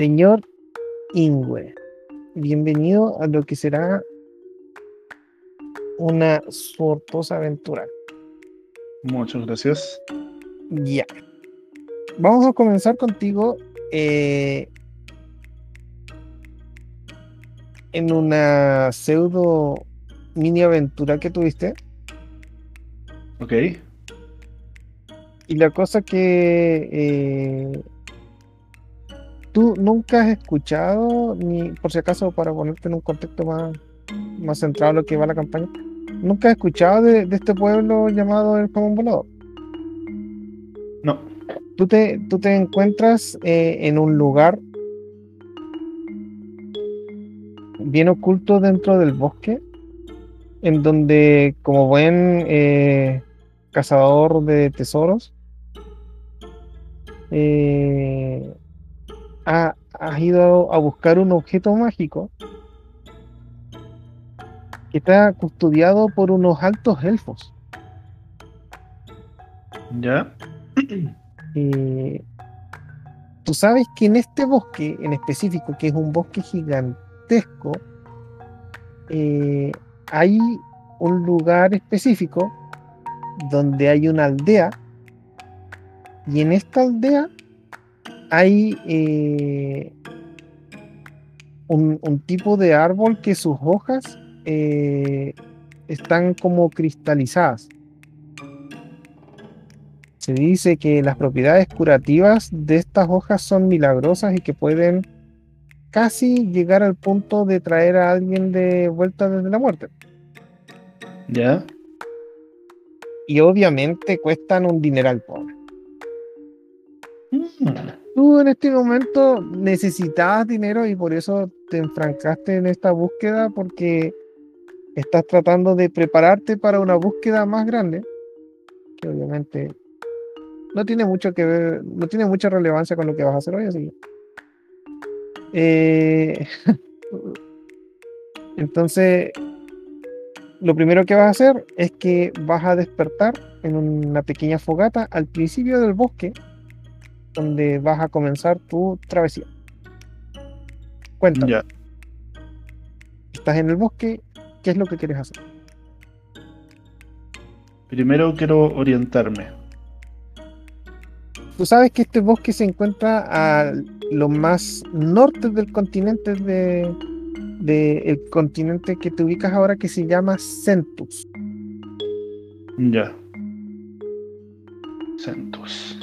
Señor Ingwe, bienvenido a lo que será una sortosa aventura. Muchas gracias. Ya. Vamos a comenzar contigo eh, en una pseudo mini aventura que tuviste. Ok. Y la cosa que eh, tú nunca has escuchado, ni por si acaso para ponerte en un contexto más, más centrado a lo que va la campaña, nunca has escuchado de, de este pueblo llamado el Jamón Volador. No. Tú te, tú te encuentras eh, en un lugar bien oculto dentro del bosque, en donde como buen eh, cazador de tesoros, eh, ha- has ido a buscar un objeto mágico que está custodiado por unos altos elfos. ¿Ya? Eh, tú sabes que en este bosque en específico, que es un bosque gigantesco, eh, hay un lugar específico donde hay una aldea y en esta aldea hay eh, un, un tipo de árbol que sus hojas eh, están como cristalizadas. Se dice que las propiedades curativas de estas hojas son milagrosas y que pueden casi llegar al punto de traer a alguien de vuelta desde la muerte. ¿Ya? Y obviamente cuestan un dineral pobre. Mm, Tú en este momento necesitabas dinero y por eso te enfrancaste en esta búsqueda porque estás tratando de prepararte para una búsqueda más grande, que obviamente no tiene mucho que ver, no tiene mucha relevancia con lo que vas a hacer hoy, así Eh, entonces, lo primero que vas a hacer es que vas a despertar en una pequeña fogata al principio del bosque, donde vas a comenzar tu travesía. Cuéntame, Ya. estás en el bosque, ¿qué es lo que quieres hacer? Primero quiero orientarme. Tú sabes que este bosque se encuentra a lo más norte del continente de, de el continente que te ubicas ahora que se llama Centus. Ya. Centus.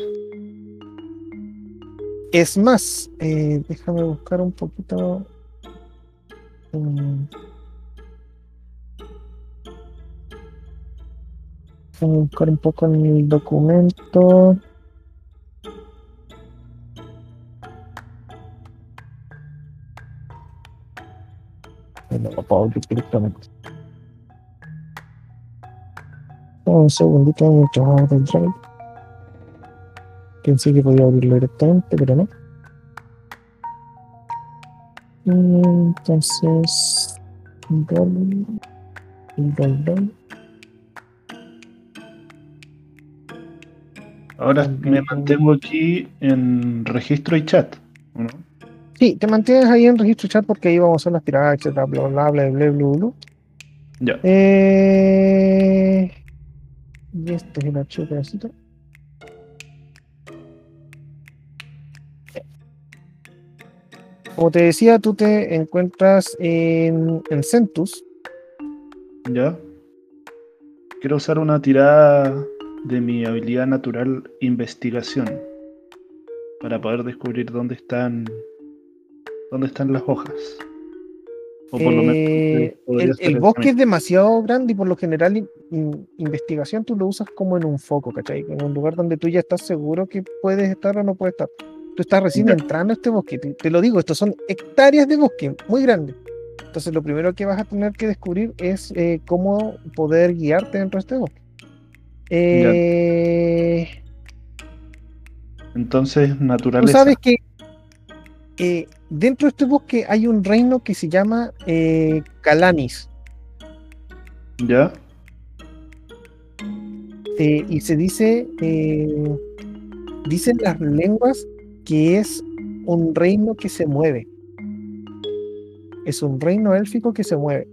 Es más, eh, déjame buscar un poquito. mm, buscar un poco en el documento. No lo puedo abrir directamente. Un segundito mientras abro el drive. Pensé que podía abrirlo directamente, pero no. Entonces. Roll. Roll, roll. Ahora me mantengo aquí en registro y chat. ¿o no? Sí, te mantienes ahí en registro chat porque ahí vamos a hacer las tiradas, etcétera, bla, bla, bla, bla, bla, bla. Ya. Eh, y este es el archivo pedacito. Como te decía, tú te encuentras en, en Centus. Ya. Quiero usar una tirada de mi habilidad natural investigación para poder descubrir dónde están dónde están las hojas. O por lo menos Eh, podría el, bosque es demasiado grande y por lo general in- in- investigación tú lo usas como en un foco, ¿cachai? En un lugar donde tú ya estás seguro que puedes estar o no puedes estar. Tú estás recién entrando a este bosque, te, te lo digo, estos son hectáreas de bosque muy grandes. Entonces lo primero que vas a tener que descubrir es eh, cómo poder guiarte dentro de este bosque. Eh, Entonces, tú naturaleza. sabes que eh, dentro de este bosque hay un reino que se llama eh, Calanis. ¿Ya? Eh, y se dice, dicen las lenguas que es un reino que se mueve. Es un reino élfico que se mueve.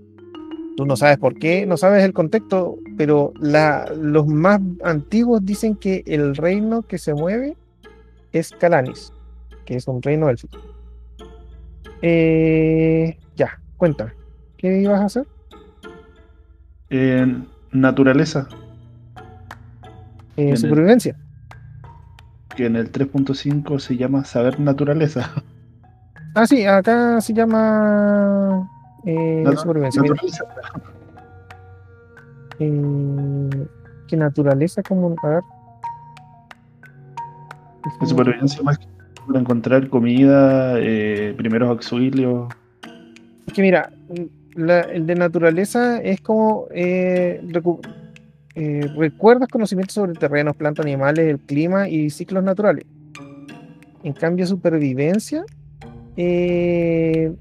Tú no sabes por qué, no sabes el contexto, pero la, los más antiguos dicen que el reino que se mueve es Calanis, que es un reino élfico. Eh, ya, cuéntame. ¿Qué ibas a hacer? En naturaleza. Eh, el- supervivencia. Que en el 3.5 se llama saber naturaleza. Ah, sí, acá se llama eh, supervivencia. Naturaleza. eh, ¿Qué naturaleza? como A ver. En supervivencia más que para encontrar comida, eh, primeros auxilios. Es que mira, la- el de naturaleza es como eh, eh, recuerdas conocimientos sobre terrenos, plantas, animales, el clima y ciclos naturales. En cambio, supervivencia eh,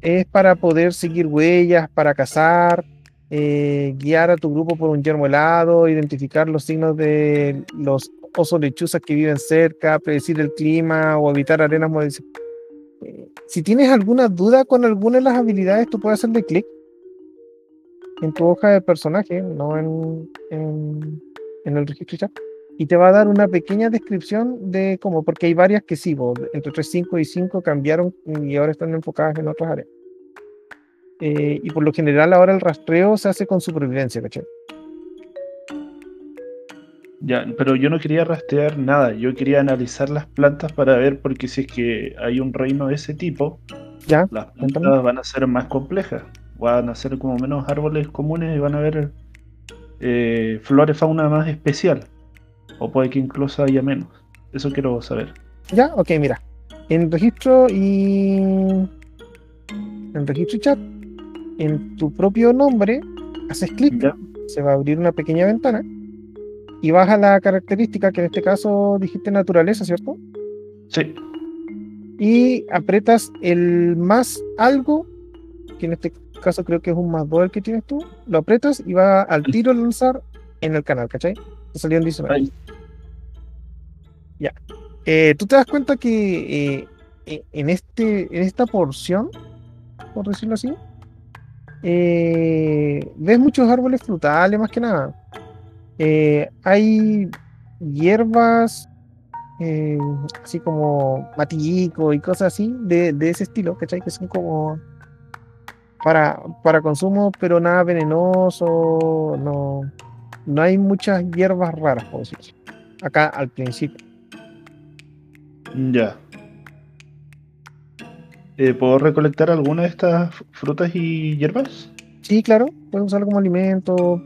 es para poder seguir huellas, para cazar, eh, guiar a tu grupo por un yermo helado, identificar los signos de los osos lechuzas que viven cerca, predecir el clima o evitar arenas modificadas. Si tienes alguna duda con alguna de las habilidades, tú puedes hacerle clic en tu hoja de personaje, no en, en, en el registro chat, y te va a dar una pequeña descripción de cómo, porque hay varias que sí, bo, entre 3.5 y 5 cambiaron y ahora están enfocadas en otras áreas. Eh, y por lo general ahora el rastreo se hace con supervivencia, ¿cachai? Ya, pero yo no quería rastrear nada, yo quería analizar las plantas para ver porque si es que hay un reino de ese tipo, Ya, las cuéntame. plantas van a ser más complejas, van a ser como menos árboles comunes y van a haber eh, flora y fauna más especial, o puede que incluso haya menos. Eso quiero saber. Ya, ok, mira. En registro y. En registro y chat, en tu propio nombre, haces clic, ¿Ya? se va a abrir una pequeña ventana y vas a la característica que en este caso dijiste naturaleza, ¿cierto? Sí, Y apretas el más algo, que en este caso creo que es un más 2 el que tienes tú, lo apretas y va al tiro a lanzar en el canal, ¿cachai? Te salió en 19. ahí. Eh, tú te das cuenta que eh, e- en, este, en esta porción, por decirlo así, eh, ves muchos árboles frutales más que nada. Eh, hay hierbas, eh, así como matillico y cosas así, de, de ese estilo, ¿cachai? Que son como para, para consumo, pero nada venenoso, no, no hay muchas hierbas raras, por decirlo así. Acá al principio. Ya. Eh, ¿Puedo recolectar alguna de estas frutas y hierbas? Sí, claro, puedes usarlo como alimento.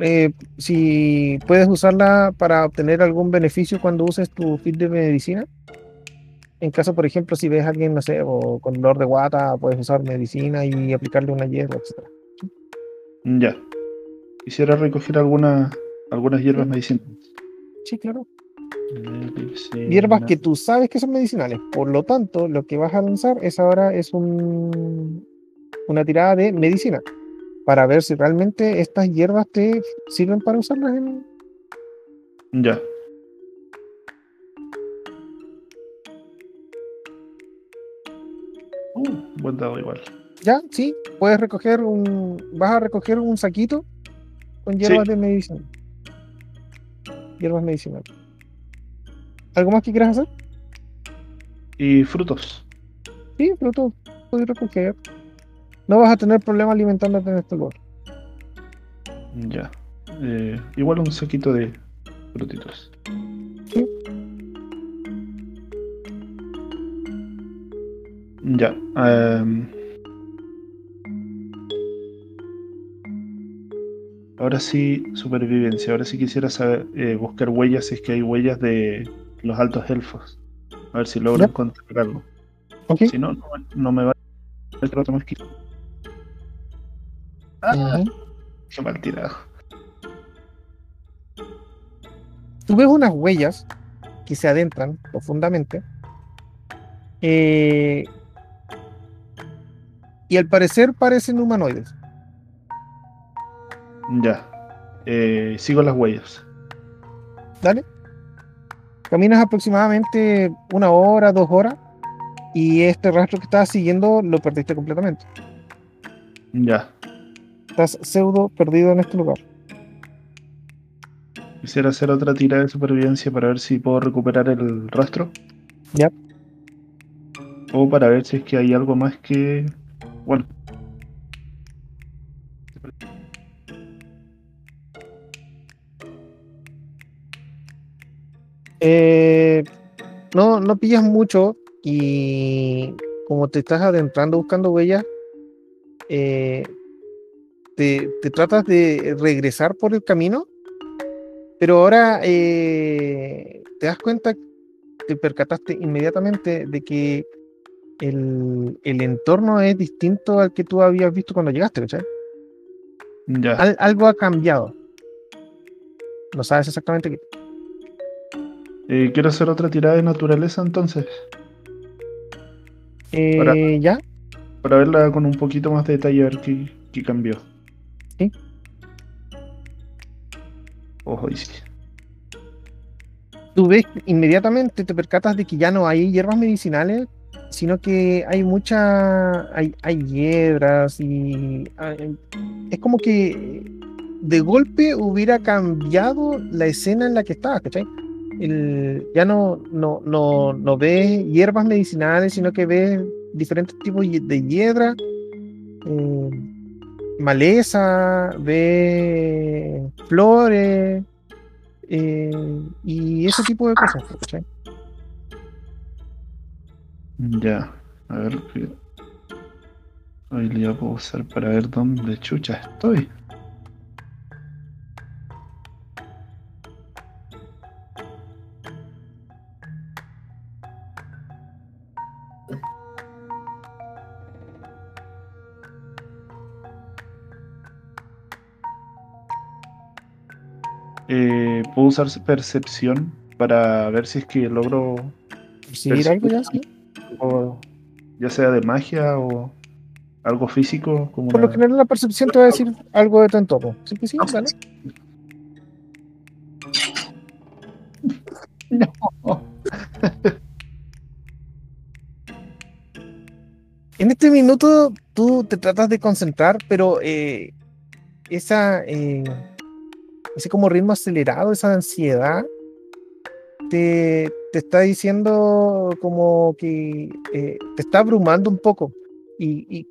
Eh, si puedes usarla para obtener algún beneficio cuando uses tu kit de medicina. En caso, por ejemplo, si ves a alguien, no sé, o con dolor de guata, puedes usar medicina y aplicarle una hierba, etc. Ya. Quisiera recoger alguna, algunas hierbas medicinales. Sí, claro. Medicina. Hierbas que tú sabes que son medicinales. Por lo tanto, lo que vas a lanzar es ahora es un, una tirada de medicina. Para ver si realmente estas hierbas te sirven para usarlas en, Ya. Buen dado igual. Ya, sí, puedes recoger un. Vas a recoger un saquito con hierbas de medicina. Hierbas medicinales. ¿Algo más que quieras hacer? Y frutos. Sí, tú puedes recoger. No vas a tener problema alimentándote en este lugar. Ya. Eh, igual un saquito de frutitos. Sí. Ya. em, ahora sí, supervivencia. Ahora sí quisiera saber, eh, buscar huellas, si es que hay huellas de los altos elfos. A ver si logro Ya. encontrar algo. ¿Ok? Si no, no, no me va a trato más que. Ah, qué mal tirado. Tú ves unas huellas que se adentran profundamente. eh, y al parecer parecen humanoides. Ya. Eh, sigo las huellas. Dale. Caminas aproximadamente una hora, dos horas, y este rastro que estabas siguiendo lo perdiste completamente. Ya. Estás pseudo perdido en este lugar. Quisiera hacer otra tirada de supervivencia para ver si puedo recuperar el rastro. Ya. O para ver si es que hay algo más que. Bueno. Eh, no, no pillas mucho y como te estás adentrando buscando huellas, eh, te, tratas de regresar por el camino, pero ahora eh, te das cuenta, te percataste inmediatamente de que el, el entorno es distinto al que tú habías visto cuando llegaste, ¿cachai? Ya. Al- algo ha cambiado. No sabes exactamente qué. Eh, quiero hacer otra tirada de naturaleza entonces. Eh, Ahora- ¿Ya? Para verla con un poquito más de detalle, a ver qué, qué cambió. Sí. Ojo, y sí. tú ves inmediatamente, te percatas de que ya no hay hierbas medicinales, sino que hay mucha, hay, hay hiedras y hay- es como que de golpe hubiera cambiado la escena en la que estabas, ¿cachai? El- ya no, no, no, no ves hierbas medicinales, sino que ves diferentes tipos de hiedra, eh, maleza, ves flores, eh, y ese tipo de cosas, ¿cachai? Ya. A ver qué habilidad puedo usar para ver dónde chucha estoy. Eh, puedo usar percepción para ver si es que logro ¿Percibir algo ya? sí? Algo, ya sea de magia o algo físico como Por lo general la percepción te va a decir algo de tu entorno. Sí que sí, dale. No. En este minuto tú te tratas de concentrar, pero eh, esa, eh, ese como ritmo acelerado, esa ansiedad, te, te está diciendo como que eh, te está abrumando un poco y, y-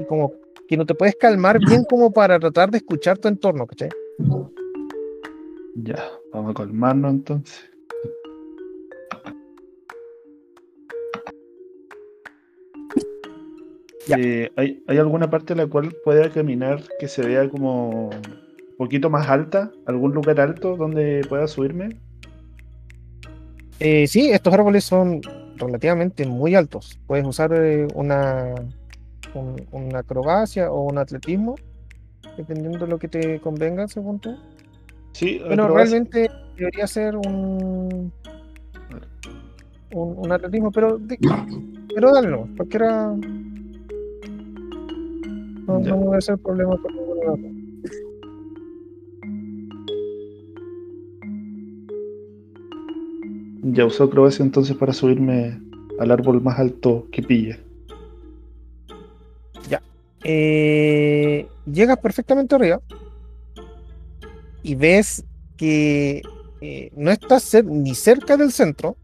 y como que no te puedes calmar bien como para tratar de escuchar tu entorno, ¿cachai? Ya, vamos a calmarnos entonces. Ya. Eh, ¿hay, ¿Hay alguna parte en la cual pueda caminar que se vea como un poquito más alta? ¿Algún lugar alto donde pueda subirme? Eh, sí, estos árboles son relativamente muy altos. Puedes usar eh, una, un- una acrobacia o un atletismo, dependiendo de lo que te convenga, según tú. Sí, Pero acrobacia. realmente debería ser un, un, un atletismo, pero, di- pero dale no, cualquiera. No, no a ser problema con ninguno de Ya uso acrobacia entonces para subirme al árbol más alto que pille. Eh, llegas perfectamente arriba y ves que eh, no estás ni cerca del centro,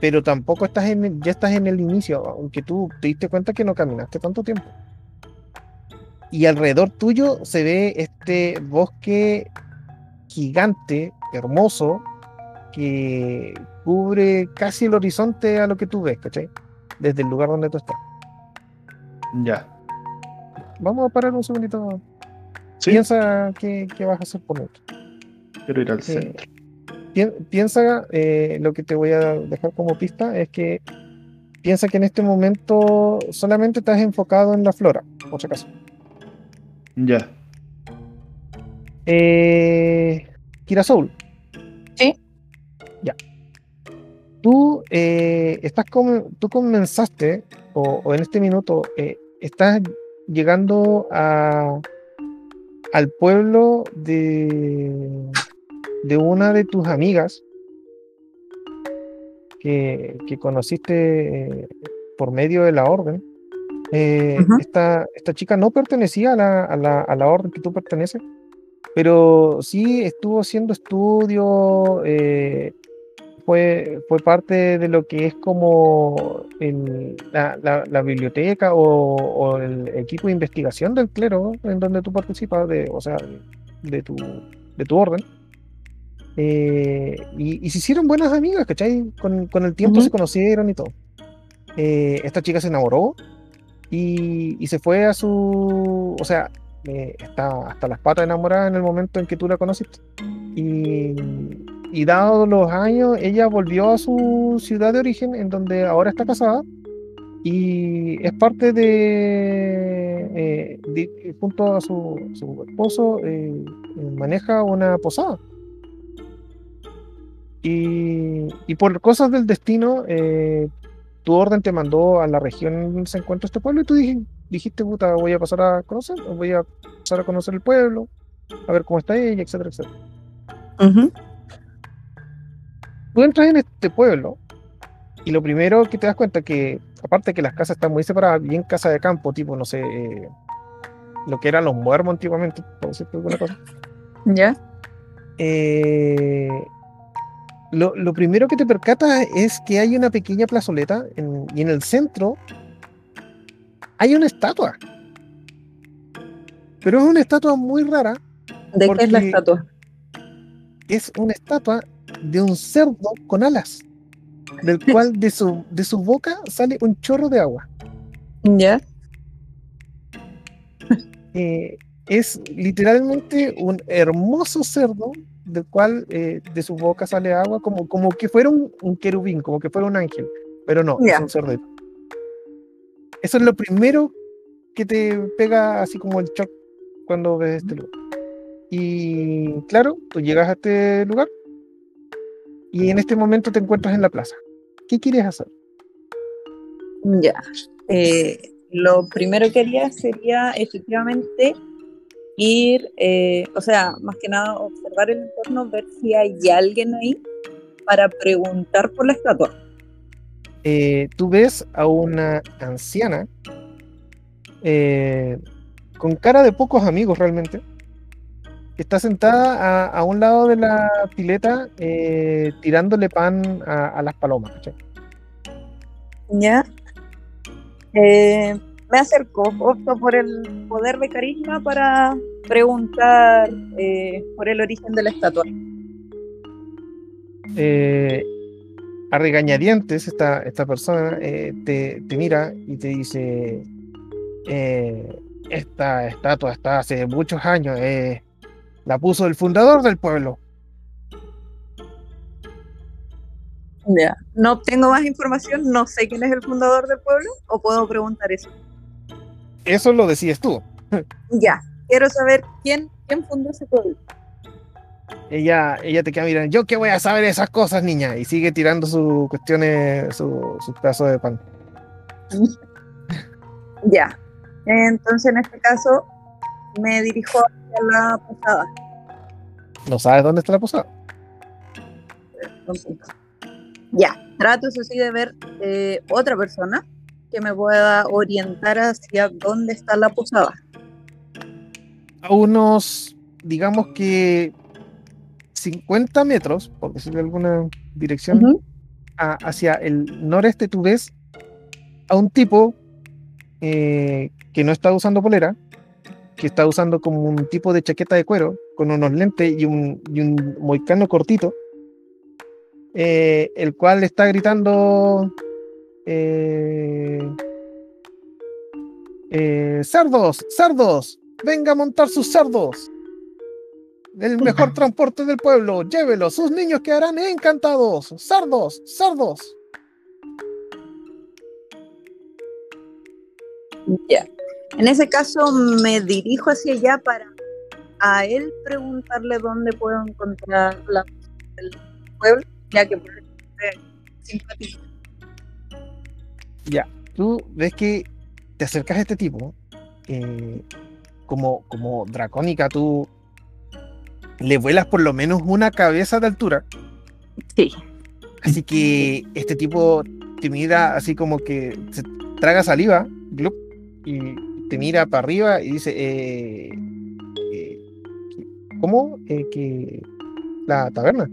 pero tampoco estás en el- ya estás en el inicio, aunque tú te diste cuenta que no caminaste tanto tiempo. Y alrededor tuyo se ve este bosque gigante, hermoso, que cubre casi el horizonte a lo que tú ves, ¿cachai? Desde el lugar donde tú estás. Ya. Vamos a parar un segundito. Sí, Piensa qué, qué vas a hacer por otro. quiero ir al Eh, centro. Pien- piensa, eh, lo que te voy a dejar como pista es que piensa que en este momento solamente estás enfocado en la flora, por si acaso. Ya. Eh, Kirasoul. Tú eh, estás com- tú comenzaste, o, o en este minuto, eh, estás llegando a, al pueblo de, de una de tus amigas que, que conociste eh, por medio de la orden, eh, Ujú. esta, esta chica no pertenecía a la, a la- a la orden que tú perteneces, pero sí estuvo haciendo estudios, eh, fue, fue parte de lo que es como la, la- la biblioteca o, o el equipo de investigación del clero en donde tú participas, de, o sea, de tu, de tu orden. Eh, y, y se hicieron buenas amigas, ¿cachai? Con, con el tiempo Ujú. se conocieron y todo. Eh, esta chica se enamoró y, y se fue a su. O sea, eh, está hasta las patas enamorada en el momento en que tú la conociste. Y, y dados los años, ella volvió a su ciudad de origen, en donde ahora está casada. Y es parte de, eh, de- junto a su, su esposo, eh, maneja una posada. Y, y por cosas del destino, eh, tu orden te mandó a la región donde se encuentra este pueblo y tú dij- dijiste, puta, voy a pasar a conocer, voy a pasar a conocer el pueblo, a ver cómo está ella, etcétera, etcétera. Ujú. Tú entras en este pueblo y lo primero que te das cuenta que, aparte que las casas están muy separadas, bien casa de campo, tipo, no sé, eh, lo que eran los muermos antiguamente, por decirte alguna cosa. ¿Ya? Eh, lo, lo primero que te percatas es que hay una pequeña plazoleta en- y en el centro hay una estatua. Pero es una estatua muy rara. ¿De qué es la estatua? Es una estatua de un cerdo con alas, del cual de su, de su boca sale un chorro de agua. ¿Ya? Eh, es literalmente un hermoso cerdo del cual eh, de su boca sale agua como, como que fuera un, un querubín, como que fuera un ángel, pero no, es un cerdito. Eso es lo primero que te pega así como el shock cuando ves este lugar. Y claro, tú llegas a este lugar y en este momento te encuentras en la plaza. ¿Qué quieres hacer? Ya. Eh, lo primero que haría sería efectivamente ir, eh, o sea, más que nada observar el entorno, ver si hay alguien ahí para preguntar por la estatua. eh, tú ves a una anciana eh, con cara de pocos amigos realmente, que está sentada a, a un lado de la pileta eh, tirándole pan a, a las palomas. ¿Ya? Eh, me acerco, opto por el poder de carisma para preguntar eh, por el origen de la estatua. A regañadientes, esta, esta persona te, te mira y te dice, esta estatua está hace muchos años, la puso el fundador del pueblo. Ya. No obtengo más información, no sé quién es el fundador del pueblo, o puedo preguntar eso. Eso lo decides tú. Ya, quiero saber quién, quién fundó ese pueblo. Ella, ella te queda mirando, yo qué voy a saber esas cosas, niña, y sigue tirando sus cuestiones, su, sus pedazos de pan. Ya. Entonces, en este caso, me dirijo hacia la posada. ¿No sabes dónde está la posada? Entonces, ya. Trato, eso sí, de ver eh, otra persona que me pueda orientar hacia dónde está la posada. A unos, digamos que 50 metros, por decirlo de alguna dirección, a- hacia el noreste tú ves a un tipo eh, que no está usando polera, que está usando como un tipo de chaqueta de cuero, con unos lentes y un, y un moicano cortito, eh, el cual está gritando eh, eh, cerdos, cerdos, venga a montar sus cerdos. El mejor transporte del pueblo, llévelo, sus niños quedarán encantados. Cerdos, cerdos. Ya. En ese caso, me dirijo hacia allá para a él preguntarle dónde puedo encontrar la del pueblo, ya que por eh, simpático. Tú ves que te acercas a este tipo, eh, como, como dracónica, tú le vuelas por lo menos una cabeza de altura. Sí. Así que este tipo te mira así como que se traga saliva, glup, y te mira para arriba y dice, eh, eh, ¿cómo? Eh, que la taberna.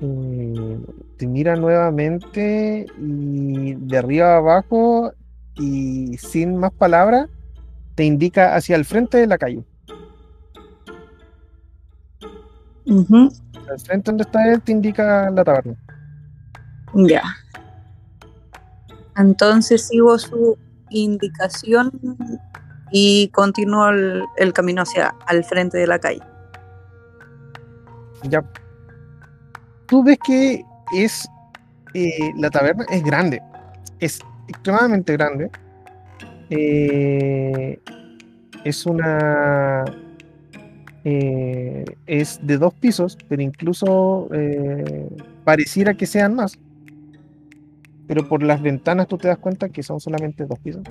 Eh, te mira nuevamente y de arriba a abajo y sin más palabras te indica hacia el frente de la calle. Ujú, Al frente donde está él te indica la taberna. Ya. Entonces sigo su indicación y continúo el, camino hacia al frente de la calle. Ya. Tú ves que es eh, la taberna es grande, es extremadamente grande. Eh, es una eh, es de dos pisos, pero incluso eh, pareciera que sean más. Pero por las ventanas tú te das cuenta que son solamente dos pisos.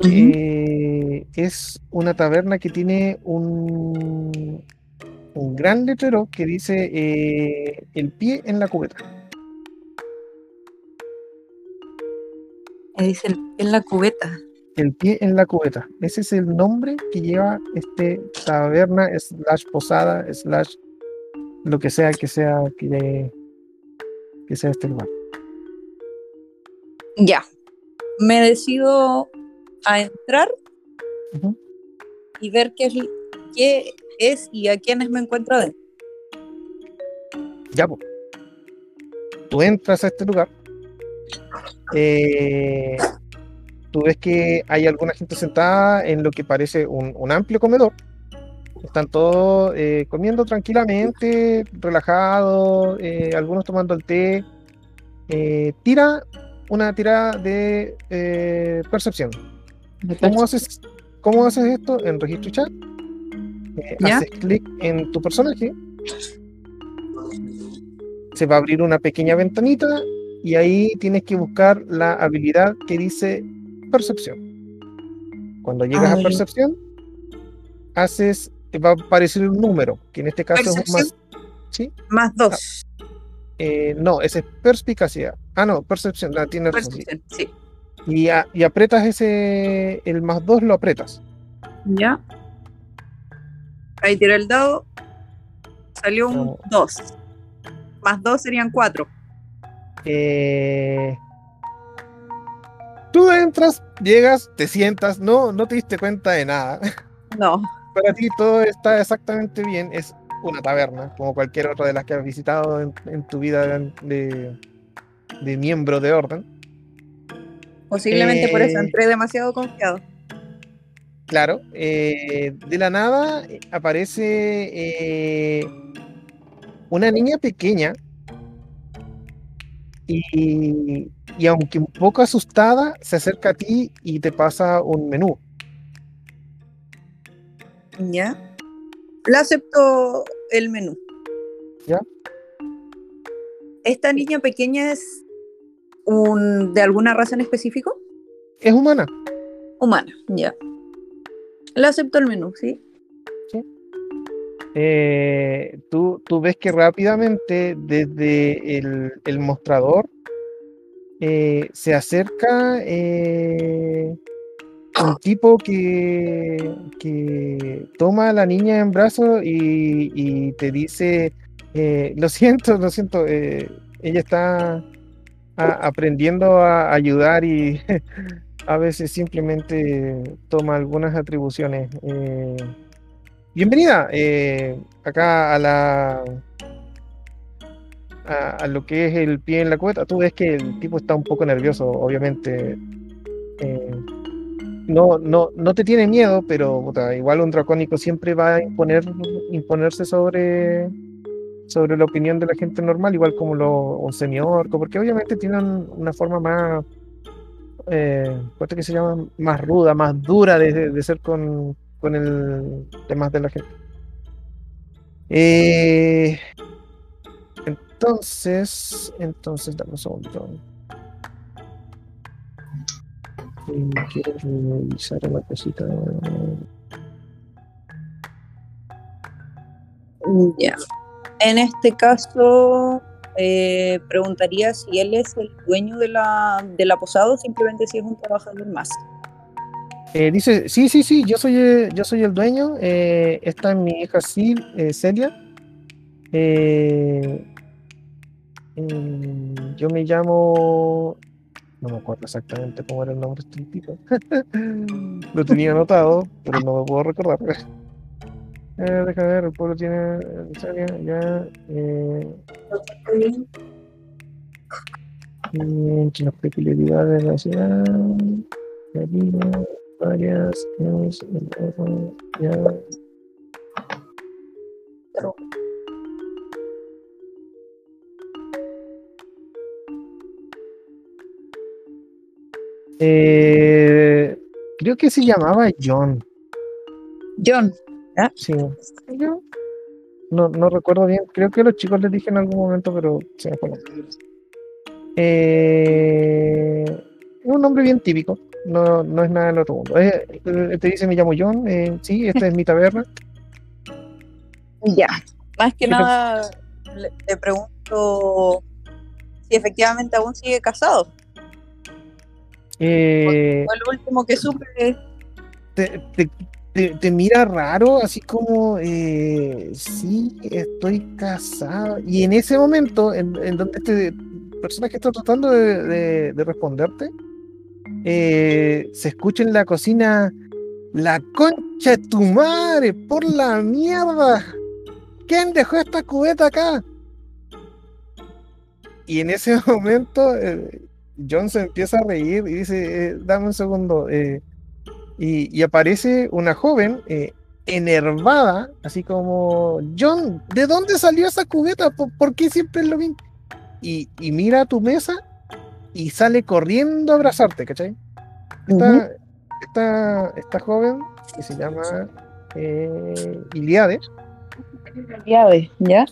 Ujú. Eh, es una taberna que tiene un, un gran letrero que dice eh, el pie en la cubeta. Dice el- en la cubeta. El pie en la cubeta. Ese es el nombre que lleva este taberna slash posada slash lo que sea que sea que, que sea este lugar. Ya. Me decido a entrar y ver qué es, qué es y a quiénes me encuentro adentro. Ya, po. Tú entras a este lugar. eh, tú ves que hay alguna gente sentada en lo que parece un, un amplio comedor. Están todos eh, comiendo tranquilamente, relajados, eh, algunos tomando el té. Tira una tirada de eh, percepción. ¿Cómo haces, ¿Cómo haces esto? En registro chat. Eh, haces clic en tu personaje. Se va a abrir una pequeña ventanita y ahí tienes que buscar la habilidad que dice percepción. Cuando llegas a percepción, haces, va a aparecer un número, que en este caso es más. ¿sí? Más dos. Eh, no, ese es perspicacia. Ah, no, percepción, la sí. Percepción, sí. Y, a- y apretas ese, el más dos lo apretas. Ya. Ahí tiré el dado. Salió un No. 2. Más 2 serían 4. Eh, tú entras, llegas, te sientas, no, no te diste cuenta de nada. No. Para ti todo está exactamente bien. Es una taberna, como cualquier otra de las que has visitado en, en tu vida de, de miembro de orden. Posiblemente por eso Eh. entré demasiado confiado. Claro, eh, de la nada eh, aparece eh, una niña pequeña y, y aunque un poco asustada, se acerca a ti y te pasa un menú. Ya. Le acepto el menú. Ya. ¿Esta niña pequeña es un, de alguna raza en específico? Es humana. Humana, ya. Le acepto el menú, ¿sí? Eh, tú, tú ves que rápidamente desde el, el mostrador eh, se acerca eh, un tipo que, que toma a la niña en brazos y, y te dice, lo siento, lo siento, ella está aprendiendo a ayudar y a veces simplemente toma algunas atribuciones. eh, Bienvenida eh, acá a la a, a lo que es el pie en la cubeta. Tú ves que el tipo está un poco nervioso, obviamente. Eh, no, no, no te tiene miedo, pero puta, igual un dracónico siempre va a imponer, imponerse sobre, sobre la opinión de la gente normal, igual como lo, un semiorco, porque obviamente tienen una forma más, eh, ¿cuál es que se llama? Más ruda, más dura de, de- ser con, con el demás de la gente. Eh, entonces, entonces, dame un segundo. Quiero revisar una cosita. Ya. En este caso, eh, preguntaría si él es el dueño de la, de la posada o simplemente si es un trabajador más. Eh, dice, sí, sí, sí, yo soy, eh, yo soy el dueño. eh, esta es mi hija Sil- eh, Celia. Yo me llamo. No me acuerdo exactamente cómo era el nombre de este tipo. Lo tenía anotado, pero no me puedo recordar. Eh, déjame ver, el pueblo tiene. eh, Celia, ya. Eh, las peculiaridades de la ciudad. Marina, varias. es, el- ya. Eh, creo que se llamaba John. John, Sí. Yo no, no recuerdo bien. Creo que los chicos les dije en algún momento, pero se me fue. el nombre. Eh, es un nombre bien típico. No, no es nada del otro mundo. Eh, te dice, me llamo John. eh, sí, esta es mi taberna. ya. Más que Sí, nada, le, le pregunto si efectivamente aún sigue casado. Eh, Fue lo último que supe. te, te- te- mira raro, así como, eh, sí, estoy casado. Y en ese momento, en, en donde este personaje está tratando de, de- de responderte, eh, se escucha en la cocina, la concha de tu madre, por la mierda. ¿Quién dejó esta cubeta acá? Y en ese momento, eh, John se empieza a reír y dice, dame un segundo. eh, y, y aparece una joven eh, enervada, así como, John, ¿de dónde salió esa cubeta? ¿Por, por qué siempre es lo mismo? Y, y mira a tu mesa y sale corriendo a abrazarte, ¿cachai? Esta, esta, esta joven, que se llama eh, Iliade, Llave, ¿ya?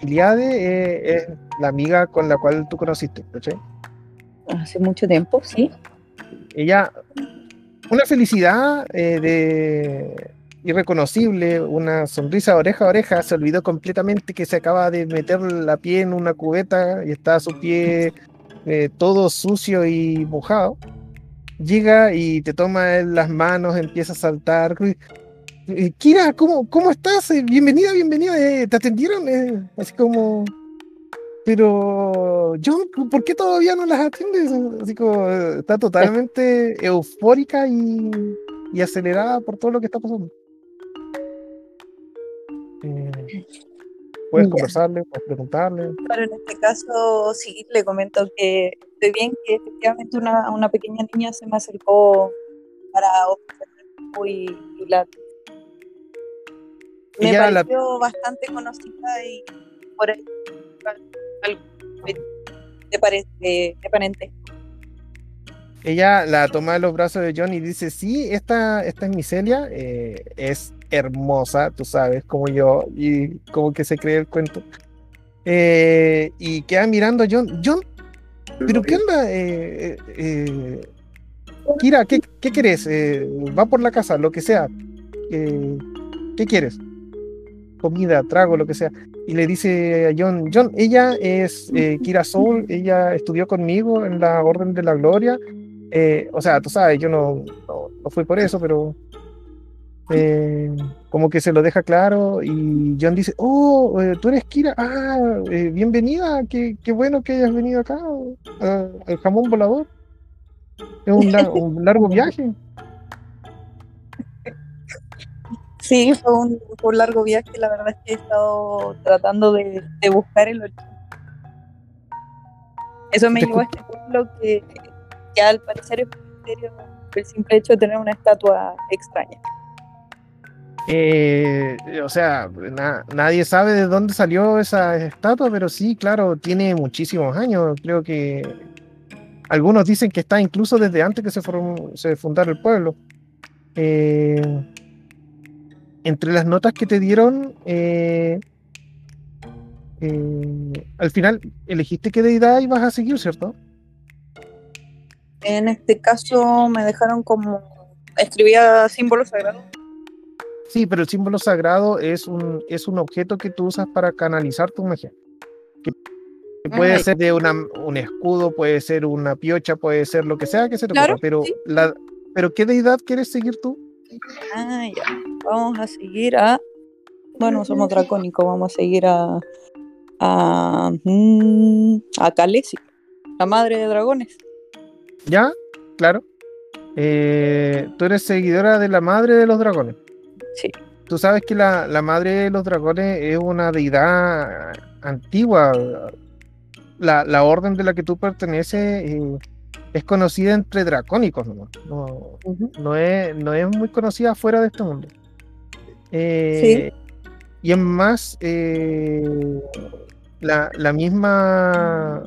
Iliade eh, es la amiga con la cual tú conociste, ¿cachai? Hace mucho tiempo, sí. ella, una felicidad eh, de irreconocible, una sonrisa oreja a oreja, se olvidó completamente que se acaba de meter la pie en una cubeta y está su pie eh, todo sucio y mojado. Llega y te toma en las manos, empieza a saltar. Eh, Kira, ¿cómo, cómo estás? Bienvenida, bienvenida. ¿Te atendieron? Así como, pero, John, ¿por qué todavía no las atiendes? Así como, está totalmente eufórica y, y acelerada por todo lo que está pasando. Eh, puedes Ya. conversarle, puedes preguntarle. Pero en este caso, sí, le comento que estoy bien, que efectivamente una, una pequeña niña se me acercó para y, y la. Me Ella la- pareció bastante conocida y por ahí algo de, pare- de, de parentesco. Ella la toma de los brazos de John y dice, sí, esta, esta es mi Celia, eh, es hermosa, tú sabes, como yo, y como que se cree el cuento. Eh, y queda mirando a John, John, pero ¿qué onda? Eh, eh, eh, Kira, ¿qué, qué quieres? Eh, va por la casa, lo que sea. Eh, ¿Qué quieres? Comida, trago, lo que sea. Y le dice a John, John, ella es eh, Kira Soul, ella estudió conmigo en la Orden de la Gloria. Eh, o sea, tú sabes, yo no, no, no fui por eso, pero eh, como que se lo deja claro y John dice, oh, eh, tú eres Kira, ah, eh, bienvenida, qué, qué bueno que hayas venido acá, ah, al jamón volador. Es un, un largo viaje. Sí, fue un, fue un largo viaje, la verdad es que he estado tratando de, de buscar el origen. Eso me llevó a este pueblo que, que al parecer es un misterio el simple hecho de tener una estatua extraña. Eh, o sea, na- nadie sabe de dónde salió esa estatua, pero sí, claro, tiene muchísimos años. Creo que algunos dicen que está incluso desde antes que se, se fundara el pueblo. Eh, entre las notas que te dieron, eh, eh, al final elegiste qué deidad ibas a seguir, ¿cierto? En este caso me dejaron como escribía símbolos sagrados. Sí, pero el símbolo sagrado es un, es un objeto que tú usas para canalizar tu magia. Que puede Ajá. ser de una, un escudo, puede ser una piocha, puede ser lo que sea que se te Claro, ocurra, pero, sí. la, pero ¿qué deidad quieres seguir tú? Ah, ya. Vamos a seguir a. Bueno, somos dracónicos, vamos a seguir a. A. mm, a Khaleesi, la madre de dragones. ¿Ya? Claro. Eh, tú eres seguidora de la madre de los dragones. Sí. Tú sabes que la, la madre de los dragones es una deidad antigua. La, la orden de la que tú perteneces eh, es conocida entre dracónicos. No, no es, no es muy conocida fuera de este mundo. Eh, Y es más, eh, la, la misma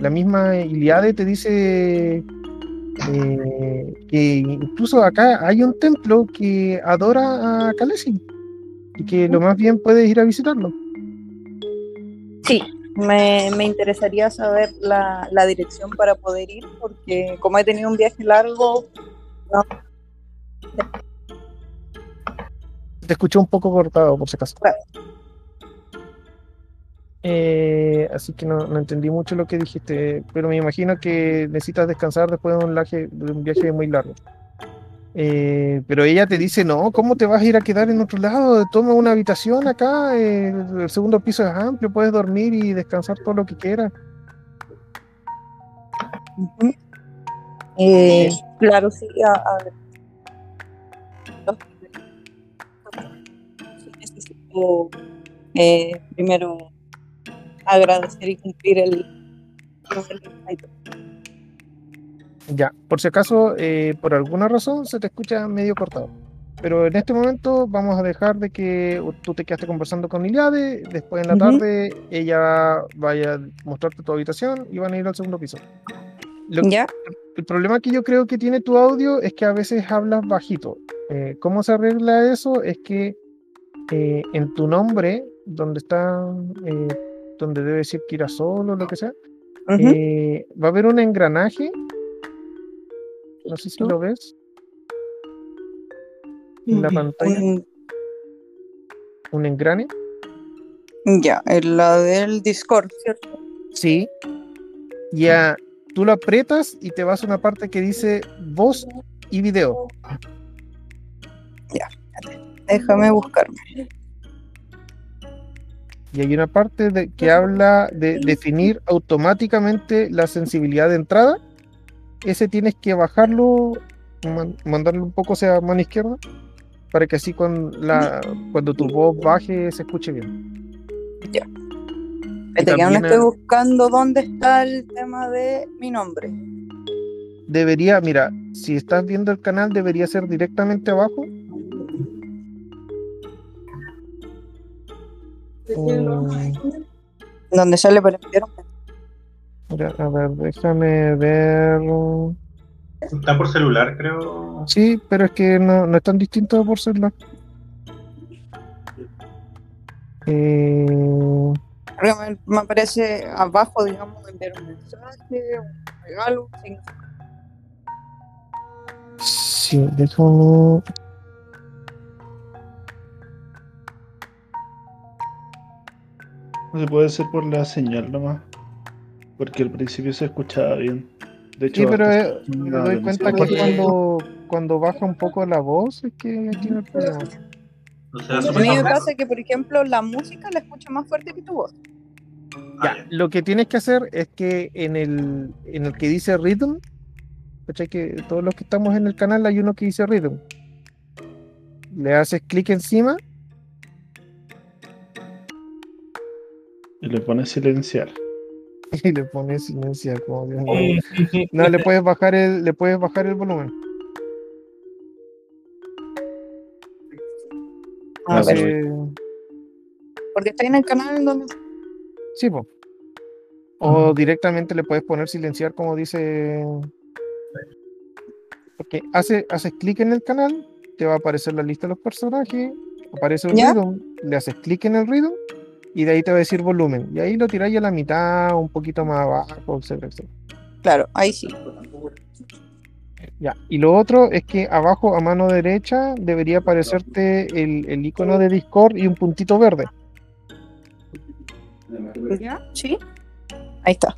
la misma Iliade te dice eh, que incluso acá hay un templo que adora a Khaleesi y que lo más bien puedes ir a visitarlo. Sí, me, me interesaría saber la, la dirección para poder ir, porque como he tenido un viaje largo, Te escuché un poco cortado, por si acaso. Claro. Eh, así que no, no entendí mucho lo que dijiste, pero me imagino que necesitas descansar después de un viaje, de un viaje muy largo. Eh, pero ella te dice, no, ¿cómo te vas a ir a quedar en otro lado? Toma una habitación acá, eh, el segundo piso es amplio, puedes dormir y descansar todo lo que quieras. Eh, claro, sí, a, a necesito eh, primero agradecer y cumplir el, el- Ya, por si acaso, eh, por alguna razón se te escucha medio cortado. Pero en este momento vamos a dejar de que tú te quedaste conversando con Iliade, después en la Ujú. tarde ella vaya a mostrarte tu habitación y van a ir al segundo piso. Lo- ¿Ya? el problema que yo creo que tiene tu audio es que a veces hablas bajito. Eh, ¿Cómo se arregla eso? Es que eh, en tu nombre, donde está, eh, donde debe decir que irá solo o lo que sea, Ujú. eh, va a haber un engranaje. No sé si ¿No? lo ves en la pantalla. Un- Un engrane. ya, en la del Discord, ¿cierto? Sí. Ya, tú lo aprietas y te vas a una parte que dice voz y video. Déjame buscarme. Y hay una parte de, que habla de definir automáticamente la sensibilidad de entrada. Ese tienes que bajarlo, man- mandarlo un poco hacia mano izquierda, para que así cuando, la, cuando tu voz baje se escuche bien. Espérate, que aún estoy a- buscando dónde está el tema de mi nombre. Debería, mira, si estás viendo el canal, debería ser directamente abajo. Mm, Donde sale para enviar un a ver, déjame ver. Está por celular, creo. Sí, pero es que no, no es tan distinto por celular. Eh, Porque me, me aparece abajo, digamos, enviar un mensaje, un regalo, sí, déjame. No se puede hacer por la señal nomás. Porque al principio se escuchaba bien. De hecho, Sí, pero eh, me doy cuenta que cuando, cuando baja un poco la voz es que tiene el problema. O sea, A mí me pasa que, por ejemplo, la música la escucho más fuerte que tu voz. Ah, Ya, lo que tienes que hacer es que en el, en el que dice Rhythm, ¿cachai? que todos los que estamos en el canal hay uno que dice Rhythm. Le haces clic encima Y le pone silenciar. y le pones silenciar, como Dios mío. No, le puedes bajar el, le puedes bajar el volumen. A Ah, ver, sí. Porque estoy en el canal en donde. sí, po. O directamente le puedes poner silenciar como dice. Porque hace, haces clic en el canal, te va a aparecer la lista de los personajes, aparece el ¿Ya? rhythm, le haces clic en el rhythm y de ahí te va a decir volumen. Y ahí lo tiráis a la mitad, un poquito más abajo, etcétera, etcétera. Claro, ahí sí. Ya. Y lo otro es que abajo a mano derecha debería aparecerte el, el icono de Discord y un puntito verde. ¿Ya? ¿Sí? Ahí está.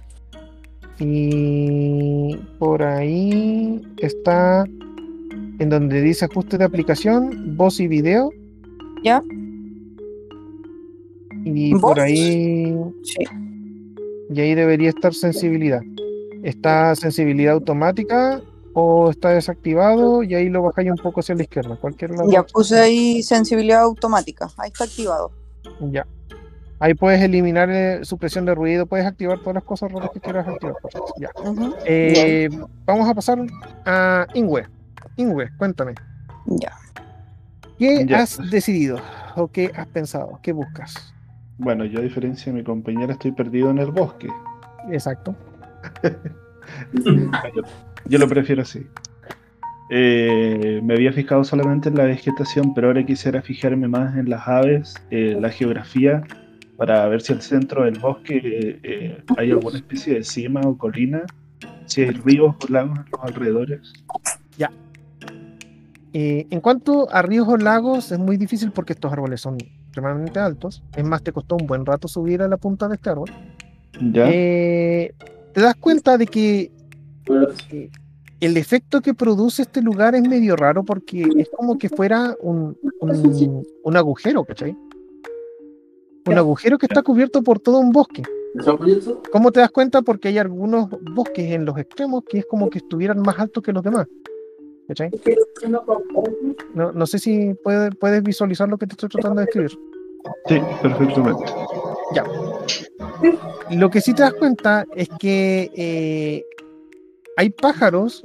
Y por ahí está en donde dice ajuste de aplicación, voz y video. ¿Ya? Y por ahí, Sí. y ahí debería estar sensibilidad. Está sensibilidad automática o está desactivado y ahí lo bajáis un poco hacia la izquierda. Cualquier lado. Ya puse ahí sensibilidad automática. Ahí está activado. Ya. Ahí puedes eliminar eh, supresión de ruido, puedes activar todas las cosas raras que quieras activar. Ya. Eh, vamos a pasar a Ingwe. Ingwe, cuéntame. Ya. ¿Qué Ya. has decidido o qué has pensado? ¿Qué buscas? Bueno, yo a diferencia de mi compañera estoy perdido en el bosque. Exacto. Yo, yo lo prefiero así. Eh, me había fijado solamente en la vegetación, pero ahora quisiera fijarme más en las aves, eh, la geografía, para ver si al centro del bosque eh, eh, hay alguna especie de cima o colina, si hay ríos o lagos en los alrededores. Eh, en cuanto a ríos o lagos, es muy difícil porque estos árboles son extremadamente altos. Es más, te costó un buen rato subir a la punta de este árbol. ¿Ya? Eh, te das cuenta de que eh, el efecto que produce este lugar es medio raro porque es como que fuera un, un, un agujero, ¿cachai? Un agujero que está cubierto por todo un bosque. ¿Cómo te das cuenta? Porque hay algunos bosques en los extremos que es como que estuvieran más altos que los demás. ¿Cachai? No, no sé si puede- puedes visualizar lo que te estoy tratando de describir. Sí, perfectamente. Ya. Lo que sí te das cuenta es que eh, hay pájaros,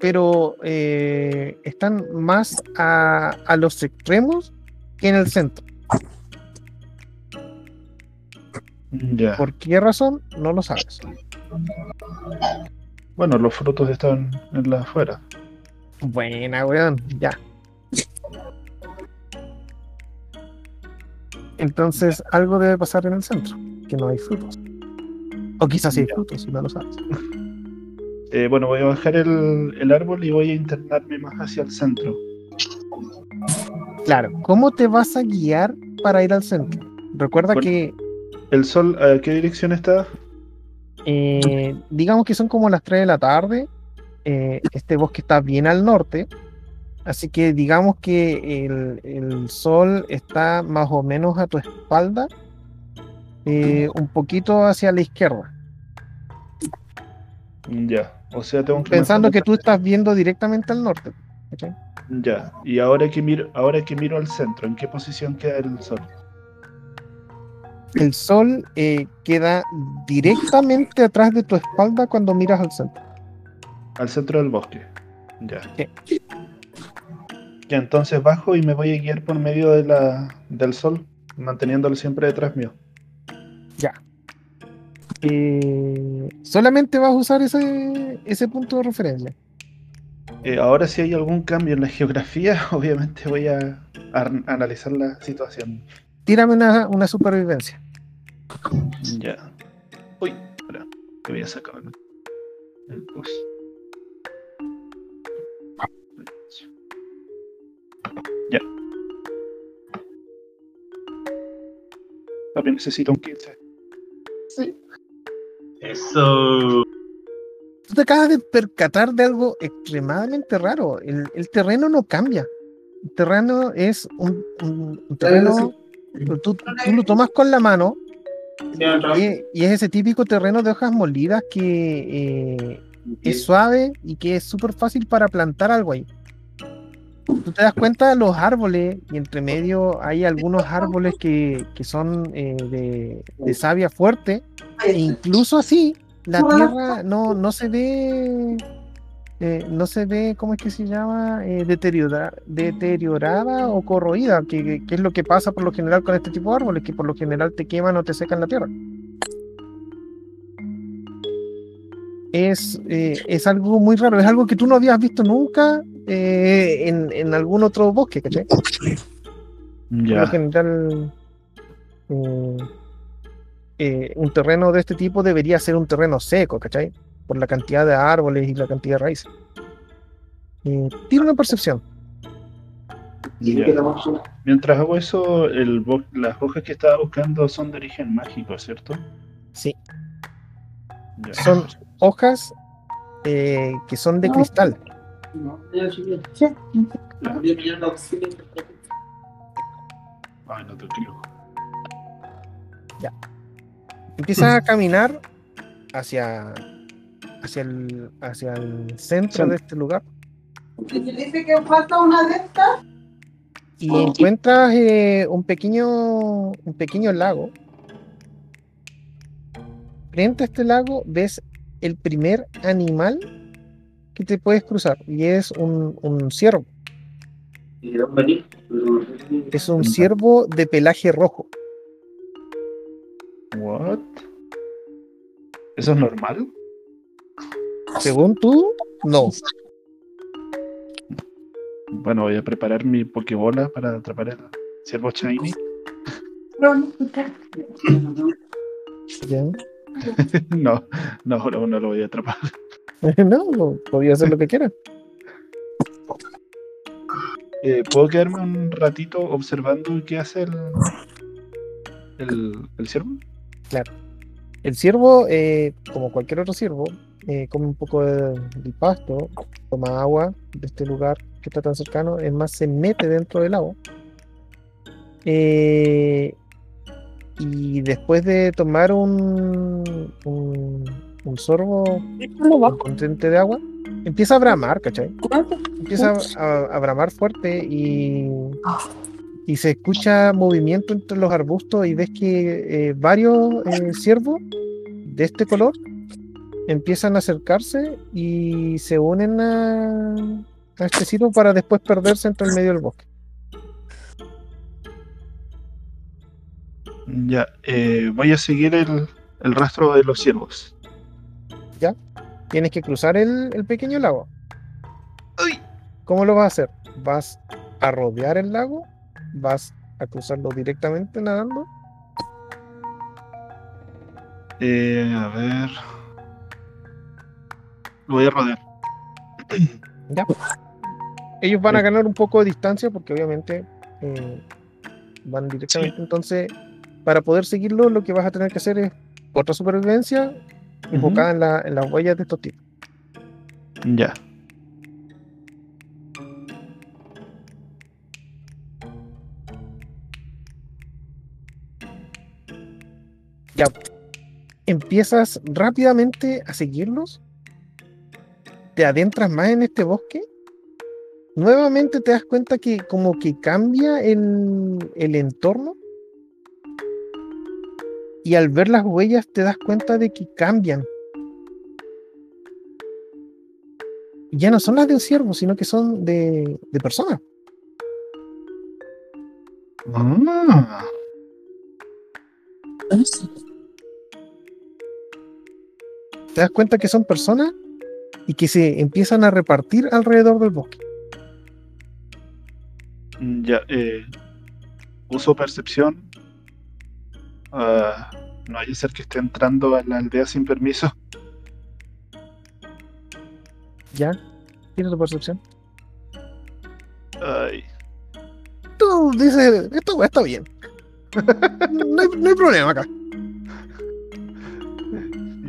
pero eh, están más a, a los extremos que en el centro. Ya. ¿Por qué razón? No lo sabes. Bueno, los frutos están en la afuera. Buena, weón. Ya. Entonces, algo debe pasar en el centro, que no hay frutos. O quizás sí hay frutos, si no lo sabes. Eh, bueno, voy a bajar el, el árbol y voy a internarme más hacia el centro. Claro, ¿cómo te vas a guiar para ir al centro? Recuerda que, ¿El sol a qué dirección está? eh, digamos que son como las 3 de la tarde. Eh, este bosque está bien al norte. Así que digamos que el, el sol está más o menos a tu espalda, eh, un poquito hacia la izquierda. Ya. O sea, tengo que Pensando que tú estás viendo directamente al norte. ¿cachai? Ya. Y ahora que miro, ahora que miro al centro, ¿en qué posición queda el sol? El sol eh, queda directamente atrás de tu espalda cuando miras al centro. Al centro del bosque. Ya. Sí. Ya, entonces bajo y me voy a guiar por medio de la, del sol, manteniéndolo siempre detrás mío. Eh, solamente vas a usar ese, ese punto de referencia. Eh, ahora si hay algún cambio en la geografía, obviamente voy a, a analizar la situación. Tírame una, una supervivencia. Ya. Uy, espera, te voy a sacar el bus. También necesito un 15. Eso. Tú te acabas de percatar de algo extremadamente raro. El, el terreno no cambia. El terreno es un, un- un terreno. Tú, tú lo tomas con la mano y, y es ese típico terreno de hojas molidas que eh, es suave y que es súper fácil para plantar algo ahí. Tú te das cuenta de los árboles y entre medio hay algunos árboles que, que son eh, de, de savia fuerte e incluso así la tierra no, no se ve eh, no se ve cómo es que se llama Eh, deteriora- deteriorada o corroída que, que- es lo que pasa por lo general con este tipo de árboles que por lo general te queman o te secan la tierra. Es, eh, es algo muy raro, es algo que tú no habías visto nunca eh, en, en algún otro bosque, ¿cachai? Por lo Ya. general, eh, eh, un terreno de este tipo debería ser un terreno seco, ¿cachai? Por la cantidad de árboles y la cantidad de raíces. Eh, tira una percepción. Ya. Mientras hago eso, el las hojas que estaba buscando son de origen mágico, ¿cierto? Sí, Ya. son hojas eh, que son de cristal. Ay, no te creo. Empiezas a caminar hacia, hacia, el, hacia el centro Sí. de este lugar dice que falta una de estas. y encuentras eh, un pequeño un pequeño lago. Frente a este lago ves el primer animal que te puedes cruzar y es un, un ciervo. Es un ciervo de pelaje rojo. What? ¿Eso es normal? Según tú, no. Bueno, voy a preparar mi Pokébola para atrapar el ciervo shiny. no, no, no lo voy a atrapar. no, podía hacer lo que quiera. Eh, ¿Puedo quedarme un ratito observando qué hace el, el, el ciervo? El ciervo, eh, como cualquier otro ciervo, eh, come un poco de- del pasto, toma agua de este lugar que está tan cercano, es más, se mete dentro del. Eh, y después de tomar un, un, un sorbo contente de agua, empieza a bramar, ¿cachai? Empieza a, a bramar fuerte y, y se escucha movimiento entre los arbustos y ves que eh, varios eh, ciervos de este color empiezan a acercarse y se unen a, a este ciervo para después perderse entre el medio del bosque. Ya, eh, voy a seguir el, el rastro de los ciervos. Tienes que cruzar el, el pequeño lago. ¿Cómo lo vas a hacer? ¿Vas a rodear el lago? ¿Vas a cruzarlo directamente nadando? Eh, a ver. Lo voy a rodear. Ya. Ellos van a ganar un poco de distancia porque obviamente eh, van directamente. Entonces, para poder seguirlo, lo que vas a tener que hacer es otra supervivencia enfocada en, la- en las huellas de estos tipos. Ya. Empiezas rápidamente a seguirlos, te adentras más en este bosque, nuevamente te das cuenta que como que cambia el, el entorno y al ver las huellas te das cuenta de que cambian. Ya no son las de un ciervo, sino que son de, de personas. Ah, Te das cuenta que son personas y que se empiezan a repartir alrededor del bosque. ya, eh, uso percepción. Ah, no hay que ser que esté entrando a la aldea sin permiso. ¿Ya? ¿Tienes tu percepción? Ay, Tú dices, esto está bien. No hay, no hay problema acá.